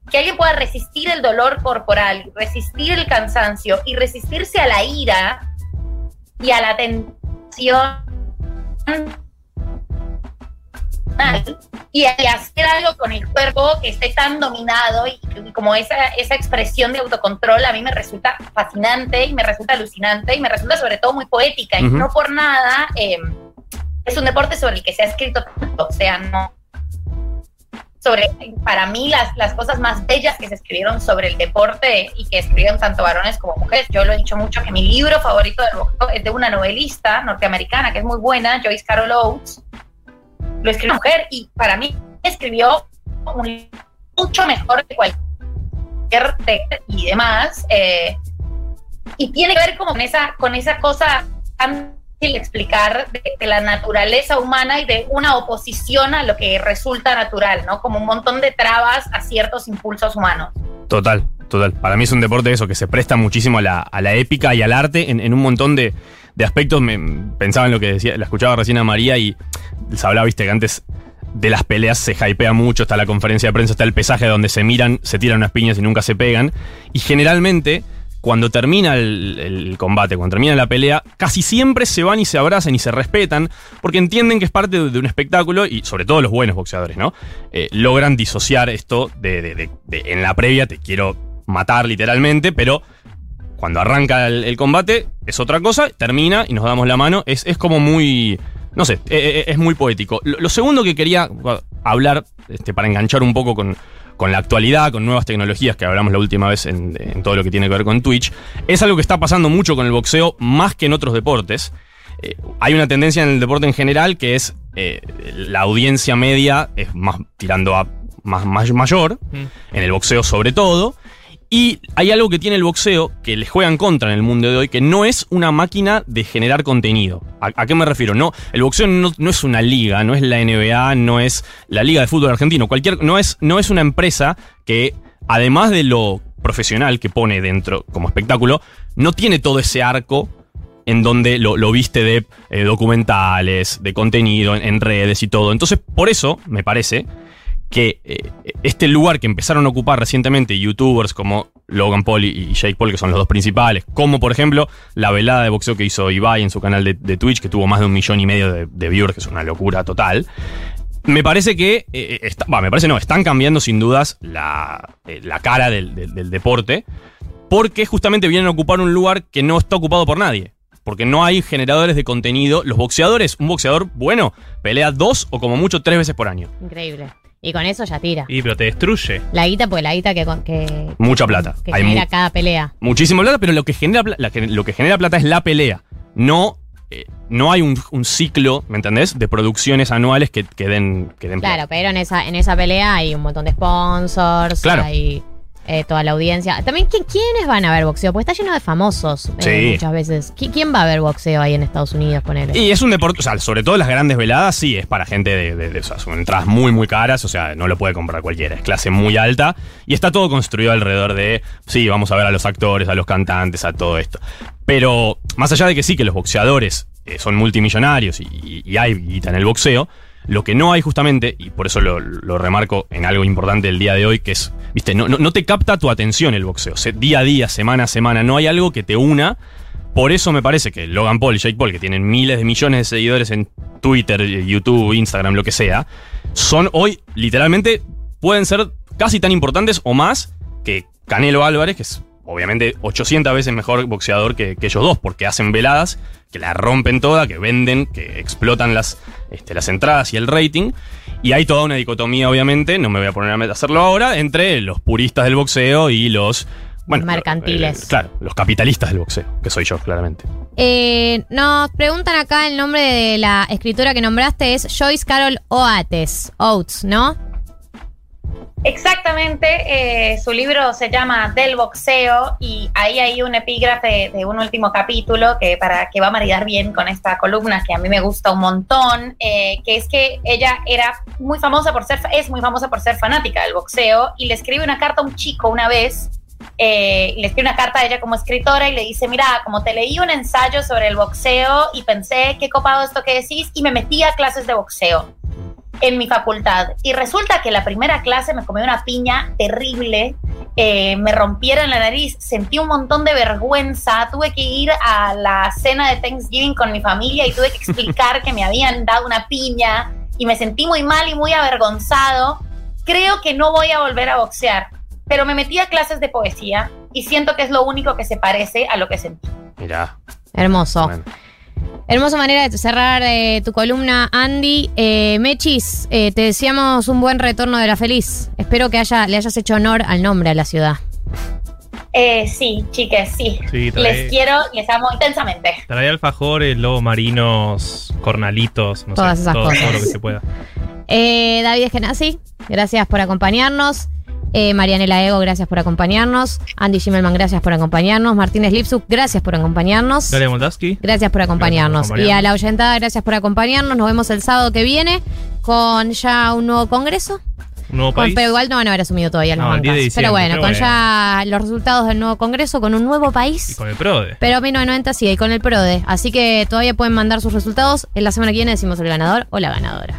Que alguien pueda resistir el dolor corporal, resistir el cansancio y resistirse a la ira y a la tensión y, y hacer algo con el cuerpo que esté tan dominado y, y como esa, esa expresión de autocontrol a mí me resulta fascinante y me resulta alucinante y me resulta sobre todo muy poética y Ujú. no por nada eh, es un deporte sobre el que se ha escrito tanto, o sea, no, sobre, para mí, las, las cosas más bellas que se escribieron sobre el deporte y que escribieron tanto varones como mujeres. Yo lo he dicho mucho que mi libro favorito del boxeo es de una novelista norteamericana que es muy buena, Joyce Carol Oates. Lo escribió una mujer y para mí escribió un- mucho mejor que cualquier texto y demás. eh, y tiene que ver como con esa, con esa cosa tan explicar de, la naturaleza humana y de una oposición a lo que resulta natural, ¿no? Como un montón de trabas a ciertos impulsos humanos. Total, total. Para mí es un deporte eso, que se presta muchísimo a la, épica y al arte en, un montón de, de aspectos. Me, pensaba en lo que decía, la escuchaba recién a María y se hablaba, viste, que antes de las peleas se hypea mucho, está la conferencia de prensa, está el pesaje donde se miran, se tiran unas piñas y nunca se pegan. Y generalmente, cuando termina el, combate, cuando termina la pelea, casi siempre se van y se abrazan y se respetan, porque entienden que es parte de, un espectáculo y sobre todo los buenos boxeadores, ¿no? Eh, logran disociar esto de, de- de- en la previa te quiero matar literalmente, pero cuando arranca el, combate es otra cosa, termina y nos damos la mano. Es, es como muy. No sé, eh, eh, es muy poético. Lo, lo segundo que quería hablar, este, para enganchar un poco con, con la actualidad, con nuevas tecnologías que hablamos la última vez en, en todo lo que tiene que ver con Twitch, es algo que está pasando mucho con el boxeo más que en otros deportes. Eh, hay una tendencia en el deporte en general que es eh, la audiencia media es más tirando a más, más mayor, en el boxeo sobre todo. Y hay algo que tiene el boxeo que le juega en contra en el mundo de hoy, que no es una máquina de generar contenido. ¿A, qué me refiero? No, el boxeo no, no es una liga, no es la NBA, no es la Liga de Fútbol Argentino, cualquier, no, es, no es una empresa que, además de lo profesional que pone dentro como espectáculo, no tiene todo ese arco en donde lo, viste de eh, documentales, de contenido en, en redes y todo. Entonces, por eso, me parece que eh, este lugar que empezaron a ocupar recientemente youtubers como Logan Paul y Jake Paul, que son los dos principales, como por ejemplo la velada de boxeo que hizo Ibai en su canal de, Twitch, que tuvo más de un millón y medio de, viewers, que es una locura total. Me parece que, eh, bah, me parece no, están cambiando sin dudas la, eh, la cara del- del deporte, porque justamente vienen a ocupar un lugar que no está ocupado por nadie. Porque no hay generadores de contenido. Los boxeadores, un boxeador bueno, pelea dos o como mucho tres veces por año. Increíble. Y con eso ya tira. Y pero te destruye. La guita, pues la guita que, que, Mucha plata. que Hay mu- genera cada pelea. muchísimo plata, pero lo que genera, la lo que genera plata es la pelea. No, eh, no hay un, un ciclo, ¿me entendés? De producciones anuales que, que den, que den plata. Claro, pero en esa, en esa pelea hay un montón de sponsors, Claro. hay eh, toda la audiencia. También, ¿qui- ¿quiénes van a ver boxeo? Porque está lleno de famosos eh, Sí. muchas veces. ¿Qui- ¿Quién va a ver boxeo ahí en Estados Unidos, ponele? Y es un deporte, o sea, sobre todo las grandes veladas, sí, es para gente de, de- de- o sea, son entradas muy, muy caras, o sea, no lo puede comprar cualquiera, es clase muy alta y está todo construido alrededor de, sí, vamos a ver a los actores, a los cantantes, a todo esto. Pero más allá de que sí, que los boxeadores eh, son multimillonarios y, y- y hay guita en el boxeo, lo que no hay justamente, y por eso lo, lo remarco en algo importante del día de hoy, que es, viste, no, no, no te capta tu atención el boxeo, día a día, semana a semana, no hay algo que te una. Por eso me parece que Logan Paul y Jake Paul, que tienen miles de millones de seguidores en Twitter, YouTube, Instagram, lo que sea, son hoy literalmente pueden ser casi tan importantes o más que Canelo Álvarez, que es obviamente 800 veces mejor boxeador que, que ellos dos, porque hacen veladas que la rompen toda, que venden, que explotan las, este, las entradas y el rating. Y hay toda una dicotomía, obviamente, no me voy a poner a hacerlo ahora, entre los puristas del boxeo y los... Bueno, Mercantiles. eh, claro, los capitalistas del boxeo, que soy yo, claramente. Eh, nos preguntan acá el nombre de la escritora que nombraste, es Joyce Carol Oates, Oates, ¿no? Exactamente, eh, su libro se llama Del boxeo y ahí hay un epígrafe de un último capítulo que para que va a maridar bien con esta columna que a mí me gusta un montón, eh, que es que ella era muy famosa por ser, es muy famosa por ser fanática del boxeo y le escribe una carta a un chico una vez eh, le escribe una carta a ella como escritora y le dice, mira, como te leí un ensayo sobre el boxeo y pensé, qué copado esto que decís, y me metí a clases de boxeo en mi facultad. Y resulta que la primera clase me comí una piña terrible, eh, me rompieron la nariz, sentí un montón de vergüenza, tuve que ir a la cena de Thanksgiving con mi familia y tuve que explicar que me habían dado una piña y me sentí muy mal y muy avergonzado. Creo que no voy a volver a boxear, pero me metí a clases de poesía y siento que es lo único que se parece a lo que sentí. Mirá. Hermoso. Hermosa manera de cerrar eh, tu columna, Andy. Eh, Mechis, eh, te deseamos un buen retorno de la feliz. Espero que haya, le hayas hecho honor al nombre a la ciudad. Eh, sí, chiques, sí. Sí, trae- les quiero, les amo intensamente. Trae alfajores, lobos marinos, cornalitos, no Todas sé, esas todo, cosas. todo lo que se pueda. Eh, David Eskenazi, gracias por acompañarnos. Eh, Marianela Ego, gracias por acompañarnos. Andy Schimmelman, gracias por acompañarnos. Martínez Lipsuk, gracias por acompañarnos. Galia Moldaski. Gracias por acompañarnos. Gracias por acompañarnos. Y a la oyentada, gracias por acompañarnos. Nos vemos el sábado que viene con ya un nuevo congreso. Un nuevo Con, país. pero igual no van a haber asumido todavía las No, el 10 de bancas. Pero bueno, pero con bueno. ya los resultados del nuevo congreso, con un nuevo país. Con el PRODE. Pero 1990 sí, y con el PRODE. Así que todavía pueden mandar sus resultados. En la semana que viene decimos el ganador o la ganadora.